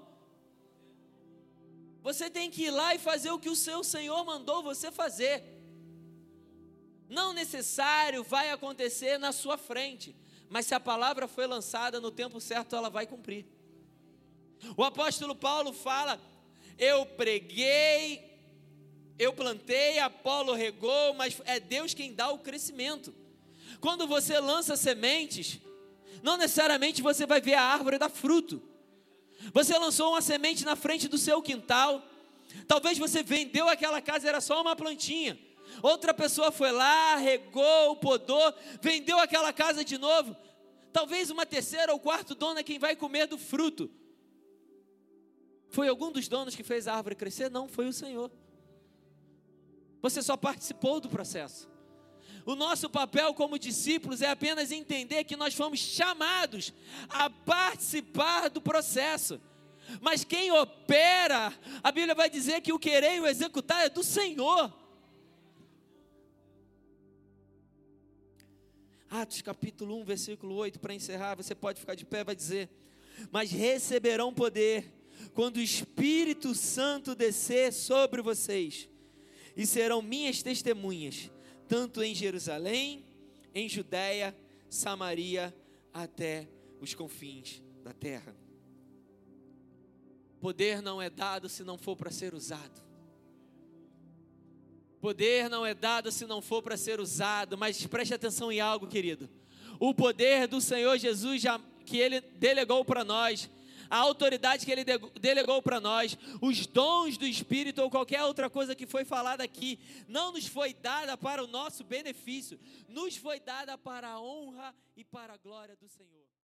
Speaker 1: Você tem que ir lá e fazer o que o seu Senhor mandou você fazer. Não necessário vai acontecer na sua frente, mas se a palavra foi lançada no tempo certo, ela vai cumprir. O apóstolo Paulo fala: Eu preguei, eu plantei, Apolo regou, mas é Deus quem dá o crescimento. Quando você lança sementes, não necessariamente você vai ver a árvore dar fruto. Você lançou uma semente na frente do seu quintal, talvez você vendeu aquela casa, era só uma plantinha. Outra pessoa foi lá, regou, podou, vendeu aquela casa de novo. Talvez uma terceira ou quarta dona quem vai comer do fruto. Foi algum dos donos que fez a árvore crescer? Não, foi o Senhor. Você só participou do processo. O nosso papel como discípulos é apenas entender que nós fomos chamados a participar do processo. Mas quem opera, a Bíblia vai dizer que o querer e o executar é do Senhor. Atos capítulo 1, versículo 8, para encerrar, você pode ficar de pé, vai dizer: Mas receberão poder quando o Espírito Santo descer sobre vocês, e serão minhas testemunhas, tanto em Jerusalém, em Judéia, Samaria, até os confins da terra. Poder não é dado se não for para ser usado. Poder não é dado se não for para ser usado, mas preste atenção em algo, querido. O poder do Senhor Jesus já, que Ele delegou para nós, a autoridade que Ele delegou para nós, os dons do Espírito ou qualquer outra coisa que foi falada aqui, não nos foi dada para o nosso benefício, nos foi dada para a honra e para a glória do Senhor.